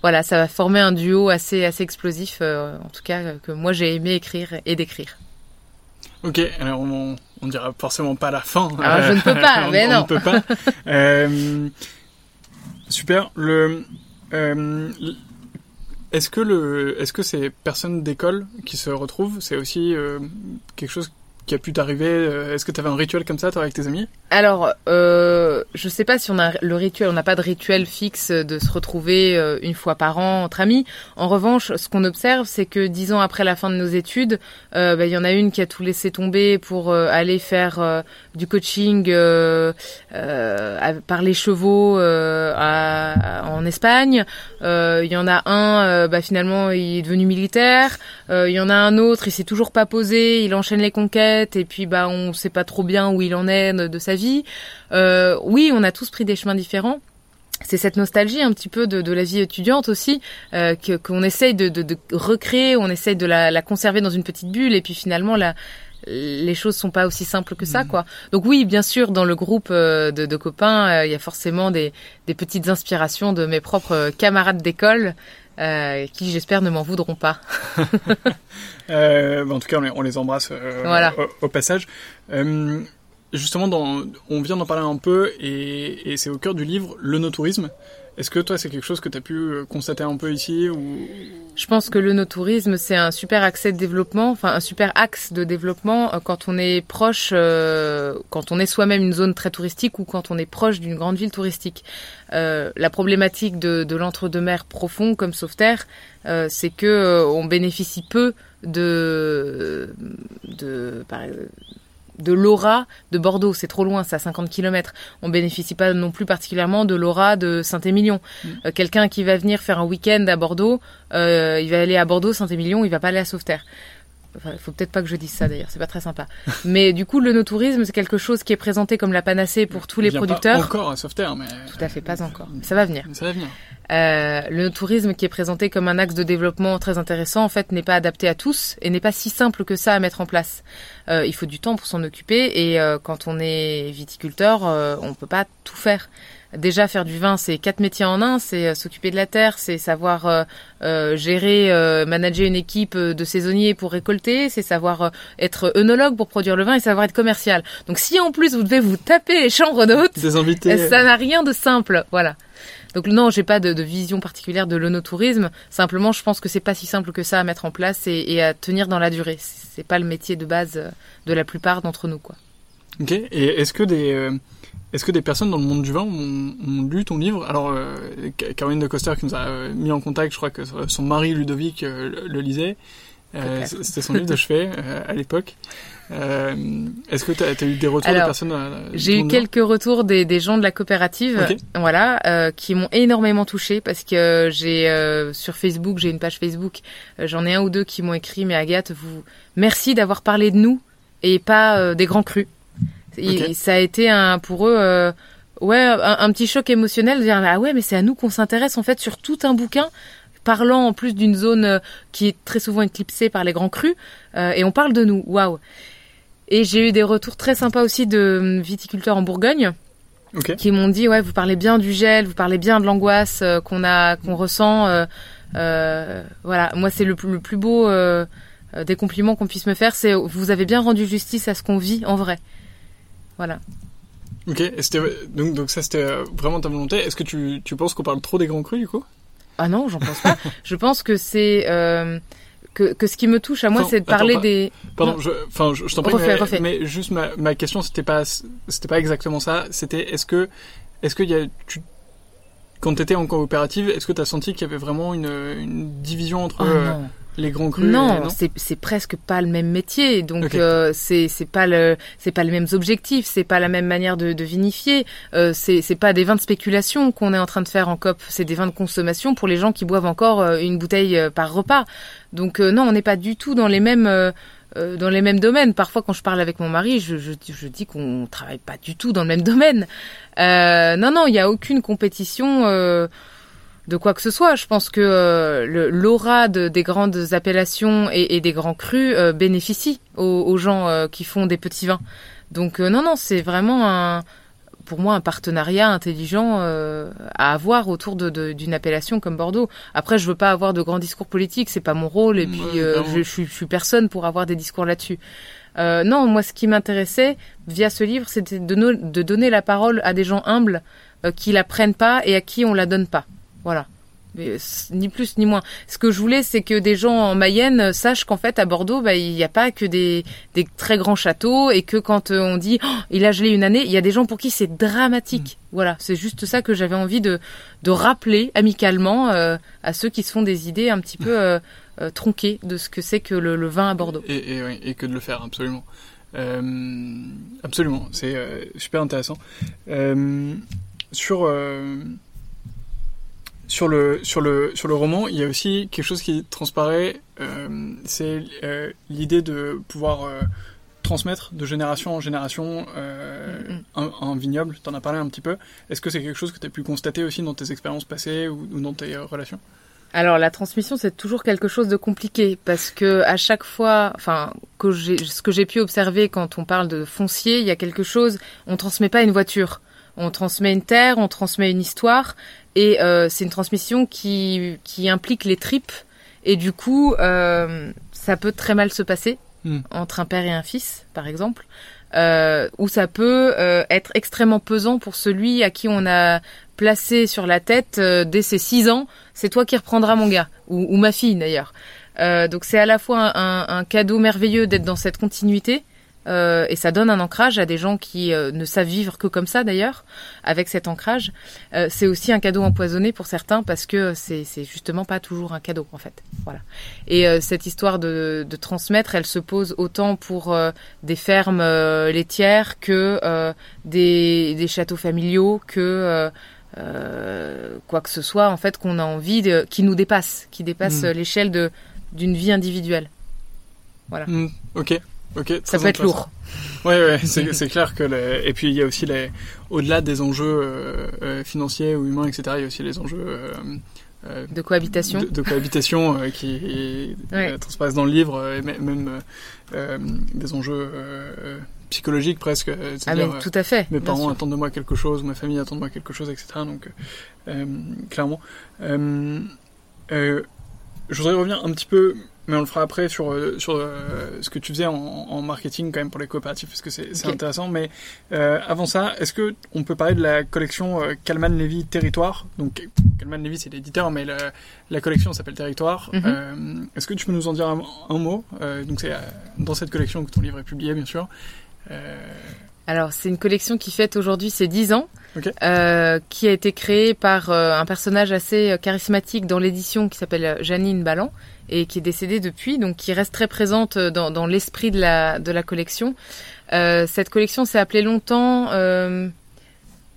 voilà, ça va former un duo assez assez explosif, en tout cas que moi j'ai aimé écrire et décrire. Ok, alors on, on dira forcément pas la fin. Alors, je ne peux pas, [LAUGHS] on, mais on non. ne peut pas. [LAUGHS] Euh, super. Le, euh, est-ce que le, est-ce que ces personnes d'école qui se retrouvent, c'est aussi euh, quelque chose qui a pu t'arriver euh, Est-ce que tu avais un rituel comme ça, toi, avec tes amis? Alors, euh, je sais pas si on a le rituel, on n'a pas de rituel fixe de se retrouver euh, une fois par an entre amis. En revanche, ce qu'on observe, c'est que dix ans après la fin de nos études, euh, bah, il y en a une qui a tout laissé tomber pour aller faire du coaching par les chevaux en Espagne. Il y en a un, bah, finalement, il est devenu militaire. Il y en a un autre, il s'est toujours pas posé, il enchaîne les conquêtes et puis bah on sait pas trop bien où il en est de, sa vie. Euh, oui, on a tous pris des chemins différents. C'est cette nostalgie un petit peu de, de la vie étudiante aussi euh, que- qu'on essaye de, de, de recréer, on essaye de la, la conserver dans une petite bulle et puis finalement la, les choses sont pas aussi simples que ça Mhm. quoi. Donc oui, bien sûr, dans le groupe euh, de, copains, euh, il y a forcément des, des petites inspirations de mes propres camarades d'école euh, qui j'espère ne m'en voudront pas. [LAUGHS] Euh, bah, en tout cas, on les, on les embrasse euh, Voilà. au, au passage. Euh, justement, dans, on vient d'en parler un peu, et, et c'est au cœur du livre, le no-tourisme. Est-ce que toi, c'est quelque chose que tu as pu euh, constater un peu ici ou... Je pense que le no-tourisme, c'est un super accès de développement, enfin un super axe de développement quand on est proche, euh, quand on est soi-même une zone très touristique ou quand on est proche d'une grande ville touristique. Euh, la problématique de, de l'entre-deux-mer profond comme Sauveterre, euh, c'est que euh, on bénéficie peu de, de, par- de l'aura de Bordeaux. C'est trop loin, c'est à 50 km. On bénéficie pas non plus particulièrement de l'aura de Saint-Émilion. Mm. Euh, Quelqu'un qui va venir faire un week-end à Bordeaux, euh, il va aller à Bordeaux, Saint-Émilion, il va pas aller à Sauveterre. Enfin, il faut peut-être pas que je dise ça d'ailleurs, c'est pas très sympa. Mais du coup, le no-tourisme, c'est quelque chose qui est présenté comme la panacée pour tous les producteurs. Pas encore à Sauveterre, mais. Tout à fait, pas encore. Ça va venir. Ça va venir. Euh, le tourisme qui est présenté comme un axe de développement très intéressant, en fait, n'est pas adapté à tous et n'est pas si simple que ça à mettre en place. Euh, il faut du temps pour s'en occuper et euh, quand on est viticulteur, euh, on peut pas tout faire. Déjà, faire du vin, c'est quatre métiers en un. C'est euh, s'occuper de la terre, c'est savoir euh, euh, gérer, euh, manager une équipe de saisonniers pour récolter, c'est savoir être œnologue pour produire le vin et savoir être commercial. Donc, si en plus vous devez vous taper les chambres d'hôtes, ça n'a rien de simple, voilà. Donc non, j'ai pas de, de vision particulière de l'onotourisme. Simplement, je pense que c'est pas si simple que ça à mettre en place et, et à tenir dans la durée. C'est pas le métier de base de la plupart d'entre nous, quoi. Ok. Et est-ce que des est-ce que des personnes dans le monde du vin ont, ont lu ton livre? Alors, euh, Ca- Caroline de Coster qui nous a euh, mis en contact, je crois que son mari Ludovic euh, le, le lisait. Euh. C'était son livre de chevet [LAUGHS] euh, à l'époque. Euh, est-ce que tu as, eu des retours Alors, de personnes J'ai eu quelques retours des, des gens de la coopérative, Ok. voilà, euh, qui m'ont énormément touché parce que j'ai euh, sur Facebook, j'ai une page Facebook, euh, j'en ai un ou deux qui m'ont écrit, mais Agathe, vous, merci d'avoir parlé de nous et pas euh, des grands crus. Et ça a été un pour eux, euh, ouais, un, un petit choc émotionnel de dire ah ouais, mais c'est à nous qu'on s'intéresse en fait sur tout un bouquin parlant en plus d'une zone euh, qui est très souvent éclipsée par les grands crus, euh, et on parle de nous. Waouh. Et j'ai eu des retours très sympas aussi de viticulteurs en Bourgogne qui m'ont dit ouais vous parlez bien du gel, vous parlez bien de l'angoisse euh, qu'on a qu'on ressent. euh, euh, voilà, moi c'est le, plus- le plus beau des compliments qu'on puisse me faire, c'est vous avez bien rendu justice à ce qu'on vit en vrai. Voilà. Ok. Et donc donc ça c'était euh, vraiment ta volonté. Est-ce que tu tu penses qu'on parle trop des grands crus du coup? Ah non, j'en pense pas. [LAUGHS] Je pense que c'est euh, que, que ce qui me touche à moi, c'est de parler des. Pardon, je, enfin, je, je t'en prie, Refais, mais, refais. mais juste ma, ma question, c'était pas, c'était pas exactement ça. C'était, est-ce que, est-ce qu'il y a, tu, quand t'étais en coopérative, est-ce que t'as senti qu'il y avait vraiment une, une division entre Oh euh. Les grands crus et- Non, non c'est c'est presque pas le même métier, donc Ok. euh, c'est c'est pas le c'est pas les mêmes objectifs, c'est pas la même manière de, de vinifier, euh, c'est c'est pas des vins de spéculation qu'on est en train de faire en COP, c'est des vins de consommation pour les gens qui boivent encore euh, une bouteille euh, par repas. Donc euh, non, on n'est pas du tout dans les mêmes dans les mêmes domaines. Parfois, quand je parle avec mon mari, je, je, je dis qu'on travaille pas du tout dans le même domaine. Euh, non, non, il y a aucune compétition. De quoi que ce soit. Je pense que euh, l'aura de- des grandes appellations et, et des grands crus euh, bénéficie aux, aux gens euh, qui font des petits vins. Donc euh, non, non, c'est vraiment un, pour moi un partenariat intelligent euh, à avoir autour de- de- d'une appellation comme Bordeaux. Après, je veux pas avoir de grands discours politiques, c'est pas mon rôle, et puis euh, je, je, suis, je suis personne pour avoir des discours là-dessus. Euh, non, moi, ce qui m'intéressait via ce livre, c'était de, no- de donner la parole à des gens humbles euh, qui la prennent pas et à qui on la donne pas. Voilà. Mais, ni plus ni moins. Ce que je voulais, c'est que des gens en Mayenne sachent qu'en fait, à Bordeaux, bah, il n'y a pas que des, des très grands châteaux et que quand euh, on dit oh, il a gelé une année, il y a des gens pour qui c'est dramatique. Voilà, c'est juste ça que j'avais envie de, de rappeler amicalement euh, à ceux qui se font des idées un petit peu [LAUGHS] euh, tronquées de ce que c'est que le, le vin à Bordeaux. Et, et, oui, et que de le faire, absolument. Absolument, c'est super intéressant. Sur, sur, le, sur, le, sur le roman, il y a aussi quelque chose qui transparaît, euh, c'est euh, l'idée de pouvoir euh, transmettre de génération en génération euh, Mhm. un, un vignoble. Tu en as parlé un petit peu. Est-ce que c'est quelque chose que tu as pu constater aussi dans tes expériences passées ou, ou dans tes relations? Alors la transmission c'est toujours quelque chose de compliqué parce que à chaque fois, enfin que j'ai ce que j'ai pu observer quand on parle de foncier, il y a quelque chose, on transmet pas une voiture, on transmet une terre, on transmet une histoire et euh, c'est une transmission qui qui implique les tripes et du coup euh, ça peut très mal se passer Hmm. entre un père et un fils par exemple. Euh, ou ça peut euh, être extrêmement pesant pour celui à qui on a placé sur la tête euh, dès ses six ans c'est toi qui reprendras mon gars ou, ou ma fille d'ailleurs. Euh, donc c'est à la fois un- un cadeau merveilleux d'être dans cette continuité euh, et ça donne un ancrage à des gens qui euh, ne savent vivre que comme ça d'ailleurs avec cet ancrage. Euh, c'est aussi un cadeau empoisonné pour certains parce que c'est c'est justement pas toujours un cadeau en fait. Voilà. Et cette histoire de, de transmettre, elle se pose autant pour des fermes laitières que des, des châteaux familiaux que quoi que ce soit en fait qu'on a envie de, qui nous dépasse, qui dépasse Mm. euh, l'échelle de d'une vie individuelle. Voilà. Mm, ok. Ok, ça peut être lourd. Ouais, ouais, [LAUGHS] c'est clair que les... et puis il y a aussi les au-delà des enjeux euh, euh, financiers ou humains, etc. Il y a aussi les enjeux euh, euh de cohabitation, de, cohabitation euh, qui [LAUGHS] ouais. transparaissent dans le livre, et même des enjeux psychologiques presque. Ah mais tout à fait. Mes parents attendent de moi quelque chose, ma famille attend de moi quelque chose, etc. Donc clairement. je voudrais revenir un petit peu mais on le fera après sur euh, sur euh, ce que tu faisais en, en, marketing quand même pour les coopératives parce que c'est intéressant. Mais euh, avant ça, est-ce que on peut parler de la collection euh, Kalman Levy Territoire? Donc Kalman Levy c'est l'éditeur, mais la, la collection s'appelle Territoire. Mhm. est-ce que tu peux nous en dire un, un mot? Donc c'est dans cette collection que ton livre est publié, bien sûr. Alors c'est une collection qui fête aujourd'hui ses 10 ans. Euh, qui a été créée par un personnage assez charismatique dans l'édition qui s'appelle Janine Ballan, et qui est décédée depuis, donc qui reste très présente dans, dans l'esprit de la, de la collection. Euh, cette collection s'est appelée longtemps euh,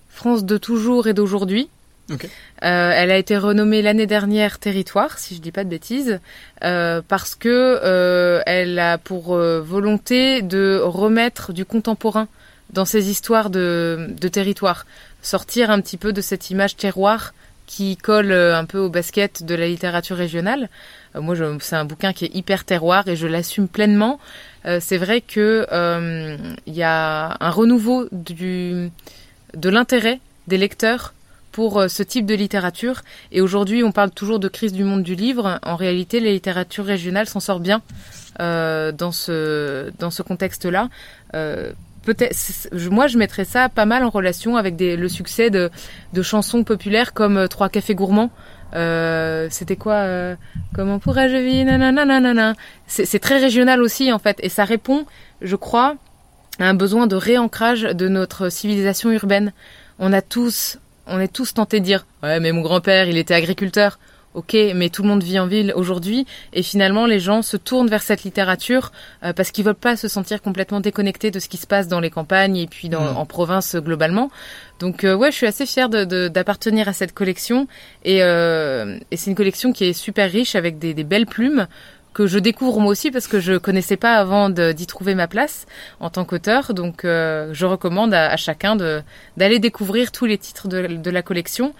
France de toujours et d'aujourd'hui. Okay. Euh, elle a été renommée l'année dernière Territoire, si je dis pas de bêtises, euh, parce que euh, elle a pour euh, volonté de remettre du contemporain dans ces histoires de, de territoire, sortir un petit peu de cette image terroir qui colle un peu au basket de la littérature régionale. Euh, moi, c'est un bouquin qui est hyper terroir et je l'assume pleinement. Euh, c'est vrai que euh, il y a un renouveau du, de l'intérêt des lecteurs pour ce type de littérature. Et aujourd'hui, on parle toujours de crise du monde du livre. En réalité, la littérature régionale s'en sort bien euh, dans ce dans ce contexte-là. Euh, Peut-être, moi, je mettrais ça pas mal en relation avec des, le succès de, de chansons populaires comme Trois cafés gourmands, euh, c'était quoi euh, Comment pourrais-je vivre C'est très régional aussi en fait, et ça répond, je crois, à un besoin de réancrage de notre civilisation urbaine. On a tous, on est tous tentés de dire, ouais, mais mon grand-père, il était agriculteur. Ok, mais tout le monde vit en ville aujourd'hui et finalement les gens se tournent vers cette littérature euh, parce qu'ils veulent pas se sentir complètement déconnectés de ce qui se passe dans les campagnes et puis dans, mmh. en province globalement. Donc euh, ouais, je suis assez fière d'appartenir de, à cette collection et, euh, et c'est une collection qui est super riche avec des, des, belles plumes que je découvre moi aussi parce que je connaissais pas avant d'y trouver ma place en tant qu'auteur. Donc euh, je recommande à, à chacun d'aller découvrir tous les titres de, de la collection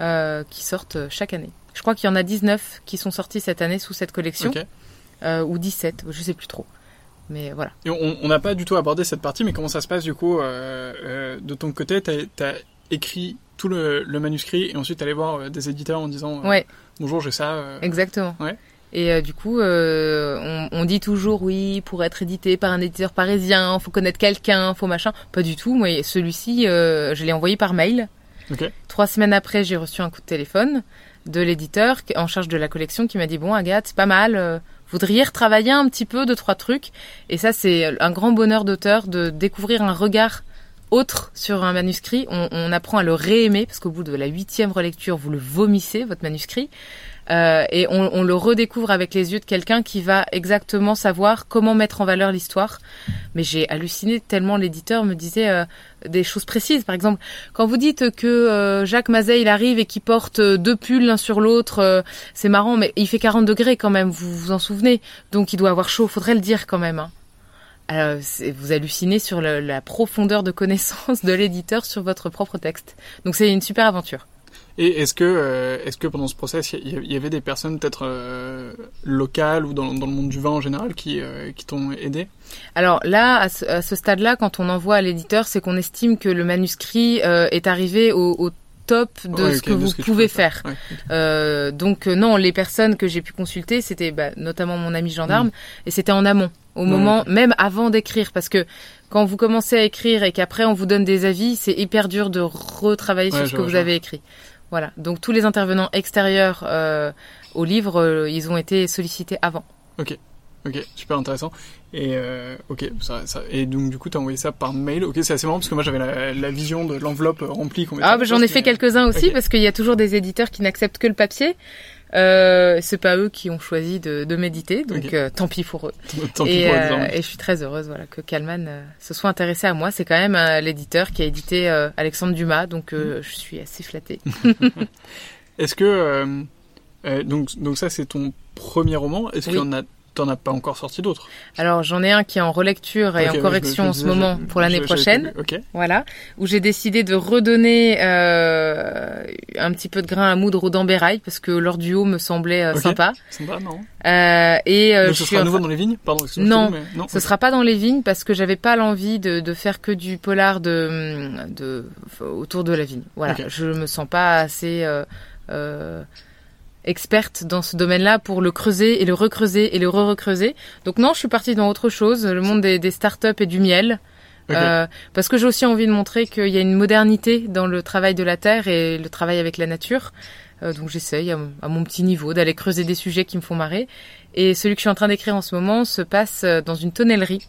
euh, qui sortent chaque année. Je crois qu'il y en a 19 qui sont sortis cette année sous cette collection. Euh, ou 17, je sais plus trop. Mais voilà. Et on n'a pas du tout abordé cette partie, mais comment ça se passe du coup euh, euh, De ton côté, tu as, écrit tout le, manuscrit et ensuite allé voir des éditeurs en disant ouais. Bonjour, j'ai ça. Exactement. Ouais. Et du coup, on, on, dit toujours oui, pour être édité par un éditeur parisien, faut connaître quelqu'un, faut machin. Pas du tout. Moi, celui-ci, je l'ai envoyé par mail. Trois semaines après, j'ai reçu un coup de téléphone de l'éditeur en charge de la collection qui m'a dit bon Agathe c'est pas mal euh, voudriez retravailler un petit peu de trois trucs. Et ça c'est un grand bonheur d'auteur de découvrir un regard autre sur un manuscrit. On, on apprend à le réaimer parce qu'au bout de la huitième relecture vous le vomissez votre manuscrit euh, et on, on, le redécouvre avec les yeux de quelqu'un qui va exactement savoir comment mettre en valeur l'histoire. Mais j'ai halluciné tellement l'éditeur me disait euh, des choses précises. Par exemple, quand vous dites que euh, Jacques Mazet il arrive et qu'il porte euh, deux pulls l'un sur l'autre, c'est marrant, mais il fait 40 degrés quand même. Vous vous en souvenez? Donc il doit avoir chaud. Faudrait le dire quand même. Hein. Alors, vous hallucinez sur la profondeur de connaissance de l'éditeur sur votre propre texte. Donc c'est une super aventure. Et est-ce que, euh, est-ce que pendant ce process, il y, avait des personnes peut-être euh, locales ou dans, dans, le monde du vin en général qui, euh, qui t'ont aidé? Alors là, à ce, stade-là, quand on envoie à l'éditeur, c'est qu'on estime que le manuscrit est arrivé au, au top de ce que vous pouvez faire. euh, donc non, les personnes que j'ai pu consulter, c'était bah, notamment mon ami gendarme, mm. et c'était en amont, au moment même avant d'écrire, parce que quand vous commencez à écrire et qu'après on vous donne des avis, c'est hyper dur de retravailler sur ce que vous avez écrit. Voilà. Donc tous les intervenants extérieurs euh, au livre, euh, ils ont été sollicités avant. Ok. Ok, super intéressant. Et euh, ok, ça, ça, et donc du coup, t'as envoyé ça par mail. Ok, c'est assez marrant parce que moi j'avais la, la, vision de l'enveloppe remplie. Ah, bah, j'en ai fait quelques-uns aussi parce qu'il y a toujours des éditeurs qui n'acceptent que le papier. Euh, c'est pas eux qui ont choisi de, de méditer, donc euh, tant pis pour eux. [LAUGHS] tant et, pis pour eux, et je suis très heureuse voilà que Kalman euh, se soit intéressé à moi. C'est quand même l'éditeur qui a édité Alexandre Dumas, donc mm. je suis assez flattée. [LAUGHS] Est-ce que donc donc ça c'est ton premier roman Est-ce qu'il y en a t'en as pas encore sorti d'autres. Alors j'en ai un qui est en relecture et en correction en ce moment pour l'année prochaine. pas vu. Ok. Voilà, où j'ai décidé de redonner euh, un petit peu de grain à moudre au dembérail parce que leur duo me semblait euh, sympa. Sympa, non Euh, et euh, Donc je ce sera en nouveau dans les vignes Pardon, Non, mais non. Ce sera pas dans les vignes parce que j'avais pas l'envie de, de faire que du polar de, de autour de la vigne. Voilà, je me sens pas assez euh, euh, experte dans ce domaine-là pour le creuser et le recreuser et le re-recreuser. Donc non, je suis partie dans autre chose, le monde des, des startups et du miel. Euh, parce que j'ai aussi envie de montrer qu'il y a une modernité dans le travail de la terre et le travail avec la nature. Euh, donc j'essaye à, mon- à mon petit niveau d'aller creuser des sujets qui me font marrer. Et celui que je suis en train d'écrire en ce moment se passe euh, dans une tonnellerie.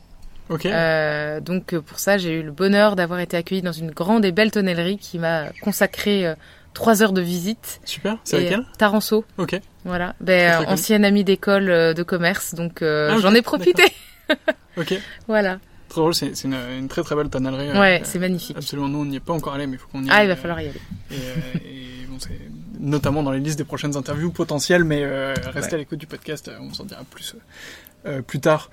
Ok. Euh, donc euh, pour ça, j'ai eu le bonheur d'avoir été accueillie dans une grande et belle tonnellerie qui m'a consacré euh, trois heures de visite. Super. C'est euh, Taranceau, Ok. voilà. Ben, euh, ancienne amie d'école euh, de commerce, donc euh, Ah, j'en ai profité. [LAUGHS] Ok. voilà. C'est une, une très très belle tonnellerie. euh, Ouais, c'est magnifique. Absolument. Nous, on n'y est pas encore allé, mais il faut qu'on y Ah, aille, il va falloir y aller. Et, et [LAUGHS] bon, c'est notamment dans les listes des prochaines interviews potentielles, mais euh, restez Ouais. à l'écoute du podcast, on s'en dira plus euh, plus tard.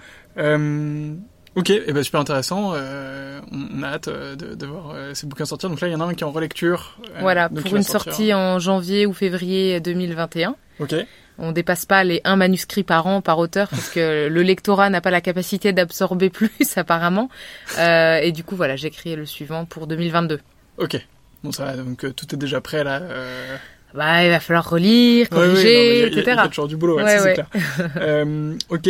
Ok, et ben super intéressant. euh, on, a hâte euh, de, de voir euh, ces bouquins sortir. Donc là, il y en a un qui est en relecture. euh, Voilà, pour une sortir. sortie en janvier ou février 2021. Ok. On dépasse pas les un manuscrit par an par auteur parce que [LAUGHS] le lectorat n'a pas la capacité d'absorber plus apparemment. Et du coup, voilà, j'écris le suivant pour 2022. Ok. Bon, ça va, donc tout est déjà prêt là. Bah, il va falloir relire, ouais, ouais, non, mais corriger, y a- il y etc. Il y a toujours du boulot, ouais, ça, clair. [LAUGHS] euh, ok.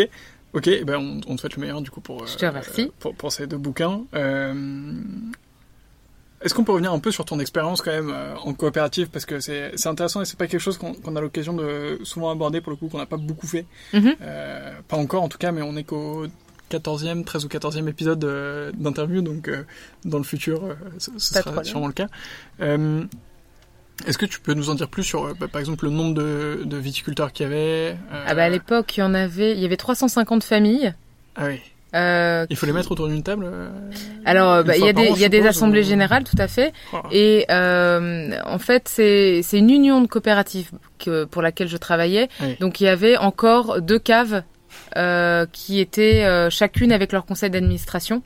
Ok, ben on, on te souhaite le meilleur du coup pour, Je te remercie. pour, pour ces deux bouquins. Euh, Est-ce qu'on peut revenir un peu sur ton expérience quand même euh, en coopérative? Parce que c'est c'est intéressant et c'est pas quelque chose qu'on qu'on a l'occasion de souvent aborder pour le coup qu'on n'a pas beaucoup fait. Mhm. Euh, pas encore en tout cas mais on est qu'au 14e, 13 ou 14e épisode euh, d'interview donc euh, dans le futur euh, ce, ce sera sûrement le cas. Est-ce que tu peux nous en dire plus sur euh, bah, par exemple le nombre de, de viticulteurs qu'il y avait euh, Ah bah à l'époque, il y en avait, il y avait 350 familles. Ah oui. Euh, Il faut les mettre autour d'une table euh, alors, bah, il y a des, an, y a des assemblées ou- générales, tout à fait. oh. Et euh, en fait, c'est une union de coopératives que, pour laquelle je travaillais. Oui. Donc il y avait encore deux caves euh, qui étaient euh, chacune avec leur conseil d'administration.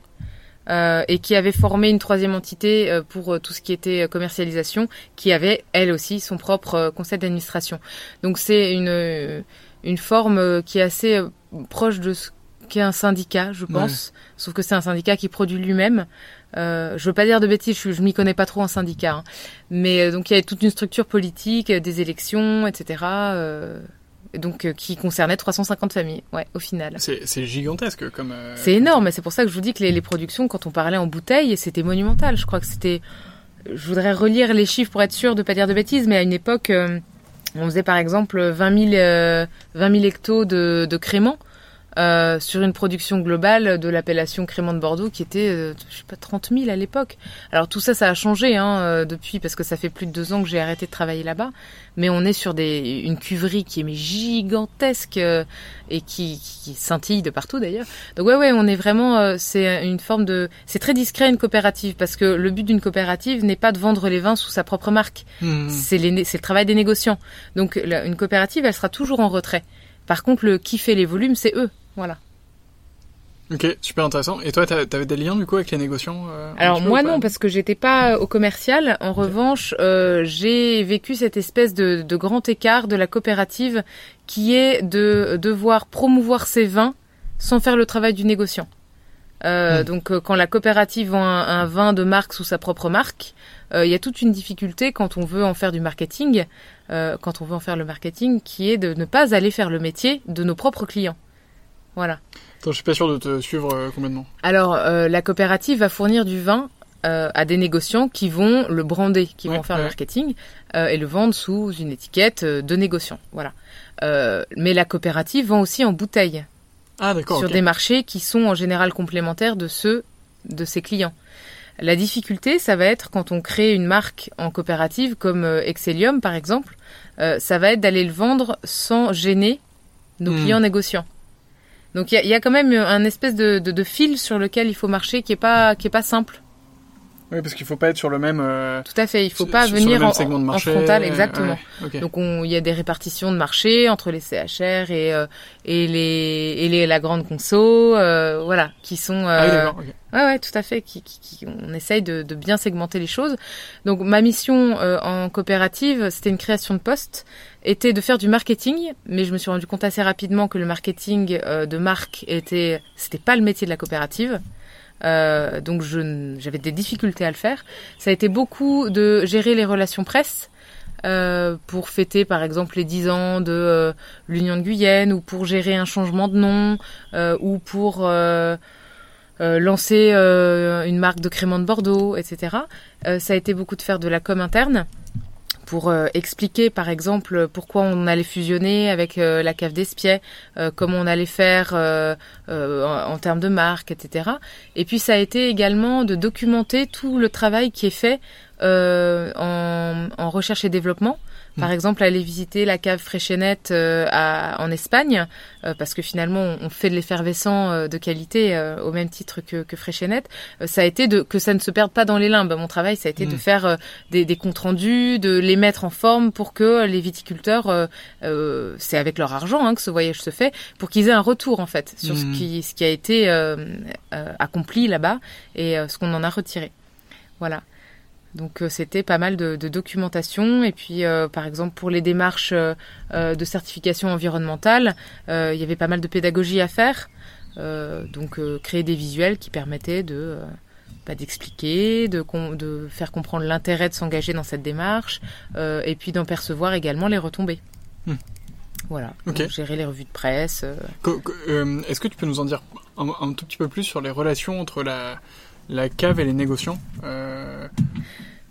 Euh, et qui avaient formé une troisième entité euh, pour euh, tout ce qui était euh, commercialisation, qui avait elle aussi son propre euh, conseil d'administration. Donc c'est une une forme euh, qui est assez euh, proche de ce qu'est un syndicat, je pense. Sauf que c'est un syndicat qui produit lui-même. Euh, je veux pas dire de bêtises, je, je m'y connais pas trop en syndicat, hein. mais euh, donc il y avait toute une structure politique, des élections, etc. euh, donc euh, qui concernait 350 familles, ouais, au final. C'est gigantesque comme. euh, C'est énorme, et c'est pour ça que je vous dis que les, les productions, quand on parlait en bouteille, c'était monumental. Je crois que c'était. Je voudrais relire les chiffres pour être sûr de pas dire de bêtises, mais à une époque, euh, on faisait par exemple 20 000, euh, 20 000 hectos de, de créments. Euh, sur une production globale de l'appellation crément de Bordeaux qui était, euh, je sais pas, 30 000 à l'époque. Alors tout ça, ça a changé hein, euh, depuis parce que ça fait plus de deux ans que j'ai arrêté de travailler là-bas. Mais on est sur des, une cuverie qui est mais gigantesque euh, et qui, qui scintille de partout d'ailleurs. Donc ouais ouais, on est vraiment euh, c'est une forme de c'est très discret une coopérative parce que le but d'une coopérative n'est pas de vendre les vins sous sa propre marque. hmm. C'est le travail des négociants. Donc la- une coopérative, elle sera toujours en retrait. Par contre, le qui fait les volumes, c'est eux. Voilà. Ok, super intéressant. Et toi, t'avais des liens du coup avec les négociants euh, Alors moi non, parce que j'étais pas euh, au commercial. En revanche, euh, j'ai vécu cette espèce de, de grand écart de la coopérative qui est de devoir promouvoir ses vins sans faire le travail du négociant. Euh, Hmm. Donc quand la coopérative vend un, un vin de marque sous sa propre marque, il y a toute une difficulté quand on veut en faire du marketing, quand on veut en faire le marketing, qui est de ne pas aller faire le métier de nos propres clients. Voilà. Attends, je suis pas sûr de te suivre euh, complètement. Alors, euh, la coopérative va fournir du vin euh, à des négociants qui vont le brander, qui Ouais, vont faire ouais. le marketing euh, et le vendre sous une étiquette de négociant. Voilà. Euh, mais la coopérative vend aussi en bouteille Ah d'accord. sur des marchés qui sont en général complémentaires de ceux de ses clients. La difficulté, ça va être quand on crée une marque en coopérative comme Excellium par exemple, euh, ça va être d'aller le vendre sans gêner nos Hmm. clients négociants. Donc il y a, quand même un espèce de, de, de fil sur lequel il faut marcher qui est pas qui est pas simple. Oui, parce qu'il faut pas être sur le même. Euh, Tout à fait, il faut pas venir en, en, frontal, exactement. Donc il y a des répartitions de marché entre les CHR et euh, et les et les la grande conso, euh, voilà, qui sont. ah oui, Ouais, ouais, tout à fait. Qui, qui, qui on essaye de, de, bien segmenter les choses. Donc ma mission en coopérative, c'était une création de poste, était de faire du marketing, mais je me suis rendu compte assez rapidement que le marketing de marque était, c'était pas le métier de la coopérative. Euh, donc j'avais des difficultés à le faire. Ça a été beaucoup de gérer les relations presse. Euh, pour fêter par exemple les 10 ans de euh, l'Union de Guyenne ou pour gérer un changement de nom euh, ou pour euh, lancer une marque de crément de Bordeaux, etc. ça a été beaucoup de faire de la com interne pour euh, expliquer par exemple pourquoi on allait fusionner avec euh, la cave d'Espiet, euh, comment on allait faire en, en, termes de marque, etc. Et puis ça a été également de documenter tout le travail qui est fait en, en, recherche et développement. Par mm. exemple, aller visiter la cave Fréchenette euh, en Espagne, euh, parce que finalement, on, fait de l'effervescent euh, de qualité au même titre que, que Fréchenette. ça a été de que ça ne se perde pas dans les limbes. Mon travail, ça a été de mm. faire des, des, comptes rendus, de les mettre en forme pour que les viticulteurs, c'est avec leur argent hein, que ce voyage se fait, pour qu'ils aient un retour en fait sur ce mm. qui ce qui a été accompli là-bas et ce qu'on en a retiré. Voilà. Donc euh, c'était pas mal de, de, documentation et puis euh, par exemple pour les démarches euh, de certification environnementale, il y avait pas mal de pédagogie à faire. donc créer des visuels qui permettaient de bah, d'expliquer, de, de, faire comprendre l'intérêt de s'engager dans cette démarche et puis d'en percevoir également les retombées. Hmm. Voilà, donc, gérer les revues de presse. Est-ce que tu peux nous en dire un, un, tout petit peu plus sur les relations entre la, la cave et les négociants.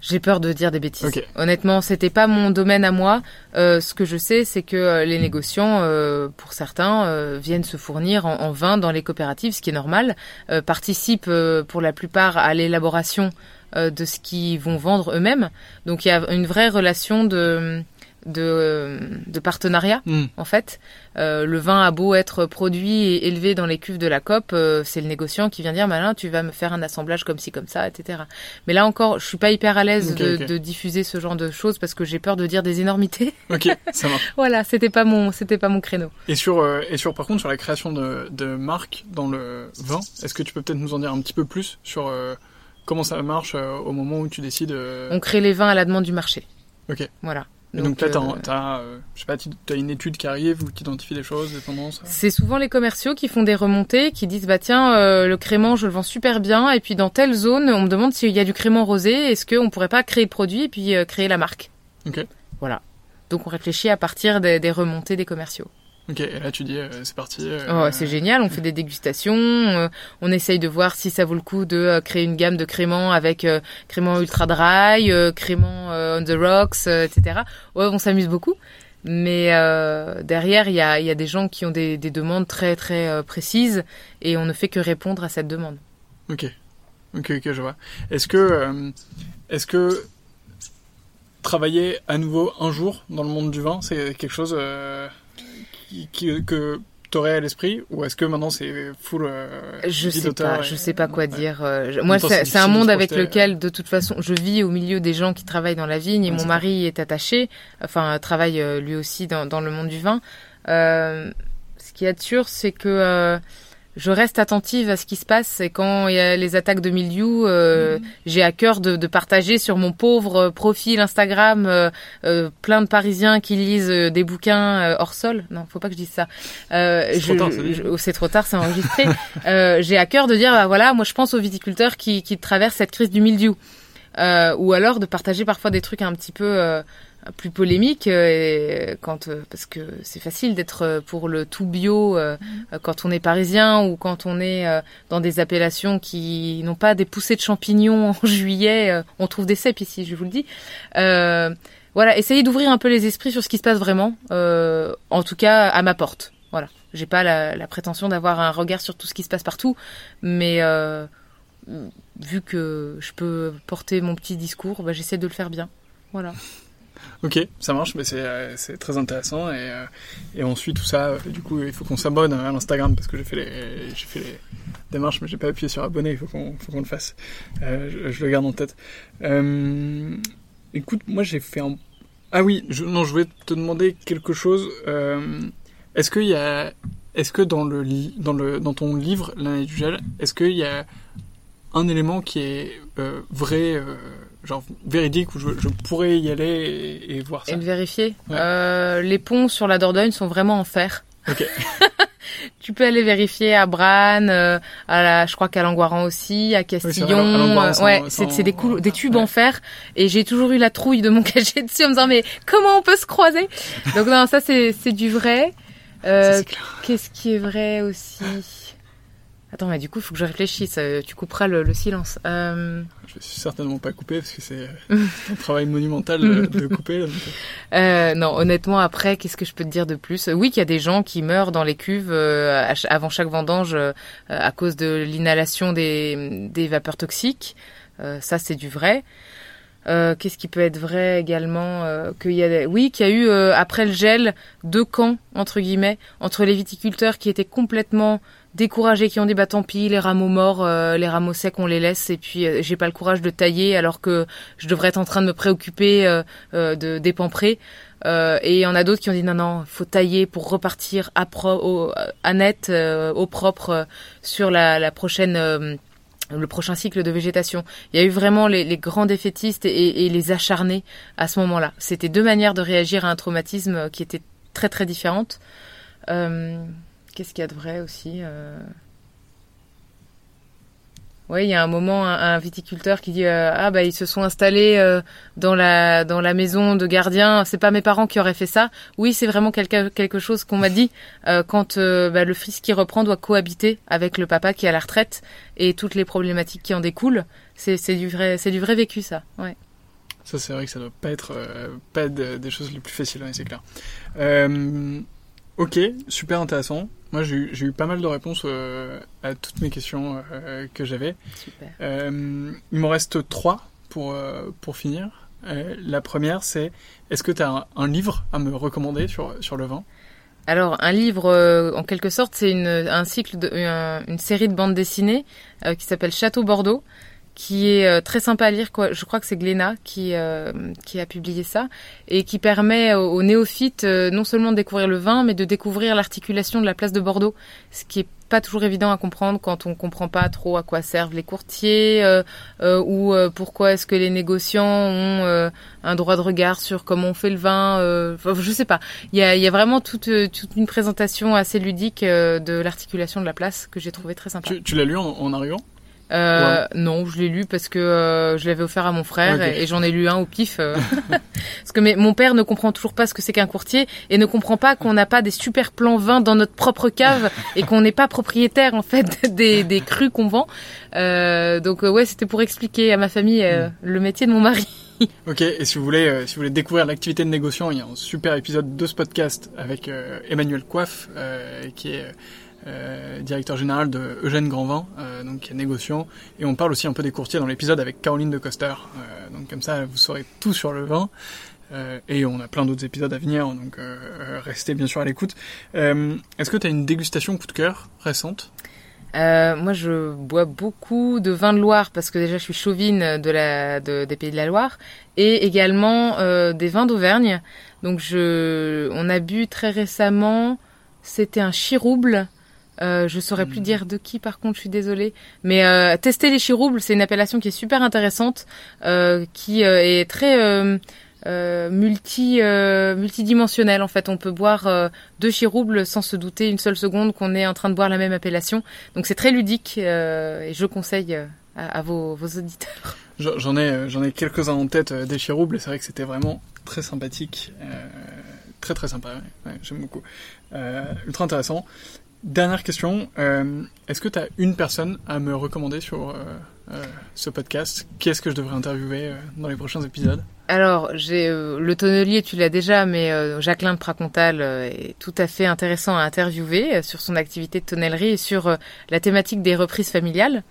J'ai peur de dire des bêtises. Honnêtement, c'était pas mon domaine à moi. Euh, ce que je sais, c'est que euh, les négociants, euh, pour certains, euh, viennent se fournir en, en, vin dans les coopératives, ce qui est normal. Euh, participent pour la plupart à l'élaboration de ce qu'ils vont vendre eux-mêmes. Donc il y a une vraie relation de de, de partenariat hmm. en fait. Euh, le vin a beau être produit et élevé dans les cuves de la COP, euh, c'est le négociant qui vient dire malin, tu vas me faire un assemblage comme ci comme ça, etc. Mais là encore, je suis pas hyper à l'aise de, de, diffuser ce genre de choses parce que j'ai peur de dire des énormités. [LAUGHS] Ok, ça marche. [LAUGHS] voilà, c'était pas mon c'était pas mon créneau. Et sur euh, et sur par contre sur la création de, de marques dans le vin, est-ce que tu peux peut-être nous en dire un petit peu plus sur euh, comment ça marche au moment où tu décides On crée les vins à la demande du marché. Ok. Voilà. Donc, là, tu as, euh, je sais pas, as une étude qui arrive ou qui identifie des choses, des tendances C'est souvent les commerciaux qui font des remontées, qui disent, bah tiens, euh, le crément, je le vends super bien, et puis dans telle zone, on me demande s'il y a du crément rosé, est-ce qu'on pourrait pas créer le produit et puis euh, créer la marque? Ok. Voilà. Donc on réfléchit à partir des, des remontées des commerciaux. Ok, et là tu dis euh, c'est parti. Euh, oh, c'est génial, on fait des dégustations, euh, on essaye de voir si ça vaut le coup de créer une gamme de créments avec créments ultra dry, créments on the rocks, etc. Ouais, on s'amuse beaucoup. Mais derrière, il y a, y a, des gens qui ont des, des demandes très très précises et on ne fait que répondre à cette demande. Ok, ok, ok, je vois. Est-ce que, est-ce que travailler à nouveau un jour dans le monde du vin, c'est quelque chose que tu aurais à l'esprit ou est-ce que maintenant c'est full euh, je sais pas je sais pas quoi dire euh, moi c'est un monde avec lequel de toute façon je vis au milieu des gens qui travaillent dans la vigne et mon mari est attaché enfin travaille euh, lui aussi dans, dans le monde du vin. Euh, ce qui est sûr c'est que je reste attentive à ce qui se passe et quand il y a les attaques de milieu, euh, mhm. j'ai à cœur de, de, partager sur mon pauvre profil Instagram euh, euh, plein de Parisiens qui lisent euh, des bouquins euh, hors sol. Non, faut pas que je dise ça. c'est trop tard, c'est trop tard, c'est enregistré. [LAUGHS] j'ai à cœur de dire, bah, voilà, moi je pense aux viticulteurs qui, qui traversent cette crise du mildiou. ou alors de partager parfois des trucs un petit peu plus polémique euh, quand euh, parce que c'est facile d'être euh, pour le tout bio mm. quand on est parisien ou quand on est dans des appellations qui n'ont pas des poussées de champignons [LAUGHS] en juillet on trouve des cèpes ici je vous le dis. Voilà essayez d'ouvrir un peu les esprits sur ce qui se passe vraiment en tout cas à ma porte. Voilà. J'ai pas la, la prétention d'avoir un regard sur tout ce qui se passe partout mais vu que je peux porter mon petit discours bah, j'essaie de le faire bien. Voilà Ok, ça marche, mais c'est euh, très intéressant et euh, on suit tout ça. Euh, Du coup, il faut qu'on s'abonne à l'Instagram parce que j'ai fait les démarches, mais j'ai pas appuyé sur abonner. Il faut qu'on le fasse. Euh, je, le garde en tête. Écoute, moi j'ai fait un. Ah oui, je, non, je voulais te demander quelque chose. Est-ce qu'il est-ce que dans ton livre l'année du gel, est-ce qu'il y a un élément qui est vrai, genre véridique où je, je pourrais y aller et, et voir ça. Et le vérifier. Ouais. Euh, les ponts sur la Dordogne sont vraiment en fer. Ok. [LAUGHS] Tu peux aller vérifier à Branne, euh, à la, je crois qu'à Langoiran aussi, à Castillon. Langoiran, euh, c'est ouais, c'est des, des tubes ouais. en fer. Et j'ai toujours eu la trouille de mon [LAUGHS] cacher dessus en me disant mais comment on peut se croiser? Donc non, ça c'est c'est du vrai. Ça, Euh, c'est. Qu'est-ce qui est vrai aussi? Attends, mais du coup, il faut que je réfléchisse. euh, Tu couperas le, le silence. Euh, Je suis certainement pas coupé parce que c'est euh, [LAUGHS] un travail monumental euh, de [LAUGHS] couper. donc, euh, non, honnêtement, après, qu'est-ce que je peux te dire de plus? Oui, qu'il y a des gens qui meurent dans les cuves euh, avant chaque vendange euh, à cause de l'inhalation des, des vapeurs toxiques. Euh, ça, c'est du vrai. Euh, qu'est-ce qui peut être vrai également euh, qu'il y a oui qu'il y a eu euh, après le gel deux camps entre guillemets entre les viticulteurs qui étaient complètement découragés qui ont dit bah tant pis les rameaux morts euh, les rameaux secs on les laisse et puis euh, j'ai pas le courage de tailler alors que je devrais être en train de me préoccuper euh, euh, de dépamprés euh, et il y en a d'autres qui ont dit non non faut tailler pour repartir à, pro, au, à net au propre sur la, la prochaine le prochain cycle de végétation. Il y a eu vraiment les, les grands défaitistes et, et les acharnés à ce moment-là. C'était deux manières de réagir à un traumatisme qui étaient très très différentes. Euh, Qu'est-ce qu'il y a de vrai aussi euh... Oui, il y a un moment un, viticulteur qui dit euh, ah bah ils se sont installés euh, dans la dans la maison de gardien. C'est pas mes parents qui auraient fait ça. Oui, c'est vraiment quelque quelque chose qu'on m'a dit quand bah, le fils qui reprend doit cohabiter avec le papa qui est à la retraite et toutes les problématiques qui en découlent. C'est du vrai du vrai vécu ça. Ouais. Ça, c'est vrai que ça doit pas être, pas des choses les plus faciles, c'est clair. Ok, super intéressant. Moi, j'ai eu, pas mal de réponses euh, à toutes mes questions euh, que j'avais. Super. Euh, il m'en reste trois pour, pour finir. La première, c'est est-ce que tu as un, un livre à me recommander sur, sur le vin? Alors un livre euh, en quelque sorte c'est une un cycle de une série de bandes dessinées euh, qui s'appelle Château Bordeaux qui est euh, très sympa à lire quoi. Je crois que c'est Glénat qui euh, qui a publié ça et qui permet aux, néophytes euh, non seulement de découvrir le vin mais de découvrir l'articulation de la place de Bordeaux, ce qui est pas toujours évident à comprendre quand on comprend pas trop à quoi servent les courtiers ou pourquoi est-ce que les négociants ont un droit de regard sur comment on fait le vin. Je sais pas. Il y a, vraiment toute, une présentation assez ludique de l'articulation de la place que j'ai trouvé très sympa. Tu, tu l'as lu en, en arrivant? Euh, Non, je l'ai lu parce que euh, je l'avais offert à mon frère et, et j'en ai lu un au pif. euh. [LAUGHS] [LAUGHS] parce que mais, mon père ne comprend toujours pas ce que c'est qu'un courtier et ne comprend pas qu'on n'a pas des super plans vins dans notre propre cave [LAUGHS] et qu'on n'est pas propriétaire en fait des, des crus qu'on vend. Euh, donc ouais, c'était pour expliquer à ma famille euh, le métier de mon mari. Ok, et si vous voulez, euh, si vous voulez découvrir l'activité de négociant, il y a un super épisode de ce podcast avec euh, Emmanuel Coiffe, euh, qui est euh, directeur général de Eugène Grandvin, euh, donc qui est négociant, et on parle aussi un peu des courtiers dans l'épisode avec Caroline de Coster. Euh, donc comme ça, vous saurez tout sur le vin. Et on a plein d'autres épisodes à venir, donc euh, euh, restez bien sûr à l'écoute. Est-ce que tu as une dégustation coup de cœur récente? Moi, je bois beaucoup de vin de Loire parce que déjà, je suis chauvine des pays de la Loire et également des vins d'Auvergne. Donc, on a bu très récemment. C'était un chirouble. Euh, je saurais plus Mhm. dire de qui, par contre, je suis désolée. Mais euh, tester les chiroubles, c'est une appellation qui est super intéressante, euh, qui euh, est très euh, euh, multi euh, multidimensionnelle. En fait, on peut boire deux chiroubles sans se douter une seule seconde qu'on est en train de boire la même appellation. Donc c'est très ludique euh, et je conseille à, à vos, vos auditeurs. J'en ai, j'en ai quelques-uns en tête des chiroubles, c'est vrai que c'était vraiment très sympathique. Euh, très très sympa, Ouais, j'aime beaucoup. Euh, ultra intéressant. Dernière question, euh, est-ce que tu as une personne à me recommander sur euh, euh, ce podcast? Qui est-ce que je devrais interviewer euh, dans les prochains épisodes? Alors j'ai euh, le tonnelier, tu l'as déjà, mais Jacqueline de Pracontal est tout à fait intéressant à interviewer sur son activité de tonnellerie et sur la thématique des reprises familiales.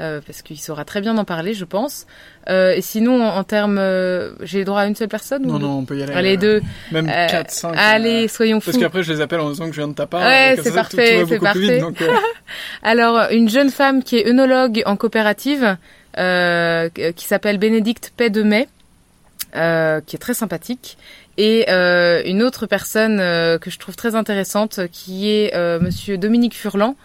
Euh, parce qu'il saura très bien en parler, je pense. Euh, et sinon, en, termes, euh, j'ai droit à une seule personne Non, ou non, on peut y aller. Allez, euh, deux. Même Euh, 4, 5. Allez, soyons fous. Parce qu'après, je les appelle en disant que je viens de ta part. Ouais, c'est parfait, c'est vite, parfait. donc, [LAUGHS] Alors, une jeune femme qui est œnologue en coopérative, euh, qui s'appelle Bénédicte Paix de Mai, euh, qui est très sympathique, et euh, une autre personne euh, que je trouve très intéressante, qui est euh, Monsieur Dominique Furlan,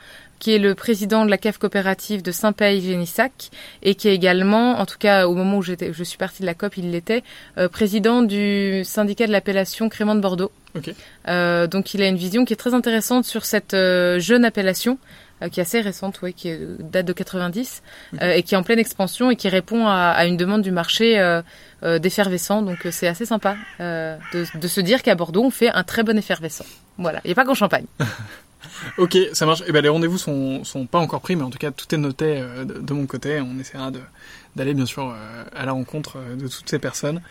qui est le président de la cave coopérative de Saint-Paye-Génissac et qui est également, en tout cas au moment où j'étais, je suis partie de la COP, il l'était, euh, président du syndicat de l'appellation Crément de Bordeaux. Ok. Euh, donc il a une vision qui est très intéressante sur cette euh, jeune appellation euh, qui est assez récente, oui, qui date de 90 euh, et qui est en pleine expansion et qui répond à, à une demande du marché d'effervescent. Donc c'est assez sympa euh, de, de se dire qu'à Bordeaux on fait un très bon effervescent. Voilà, il n'y a pas qu'en Champagne. [LAUGHS] Ok, ça marche. Et ben les rendez-vous sont sont pas encore pris, mais en tout cas tout est noté euh, de, de mon côté. On essaiera de d'aller bien sûr euh, à la rencontre euh, de toutes ces personnes.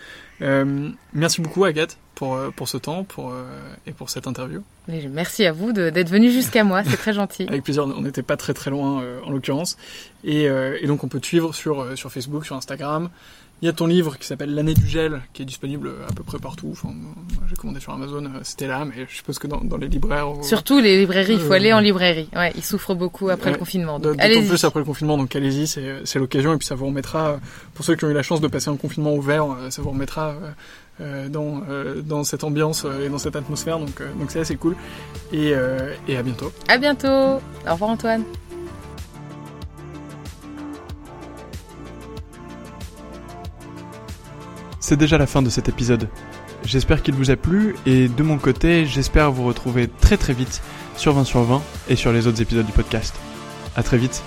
Euh, merci beaucoup Agathe pour euh, pour ce temps, pour euh, et pour cette interview. Merci à vous d'être venu jusqu'à moi, c'est très gentil. [LAUGHS] Avec plaisir. On n'était pas très très loin euh, en l'occurrence. Et, euh, et donc on peut te suivre sur euh, sur Facebook, sur Instagram. Il y a ton livre qui s'appelle L'année du gel, qui est disponible à peu près partout. Enfin, j'ai commandé sur Amazon, euh, c'était là, mais je suppose que dans, dans les libraires. ou- Surtout les librairies, il faut Euh, aller en librairie. Ouais, ils souffrent beaucoup après Ouais. le confinement. D'autant plus après le confinement, donc allez-y, c'est l'occasion et puis ça vous remettra, pour ceux qui ont eu la chance de passer un confinement ouvert, euh, ça vous remettra dans, dans cette ambiance et dans cette atmosphère, donc donc c'est assez cool. Et, et à bientôt. À bientôt. Au revoir Antoine. C'est déjà la fin de cet épisode. J'espère qu'il vous a plu et de mon côté, j'espère vous retrouver très très vite sur 20 sur 20 et sur les autres épisodes du podcast. À très vite.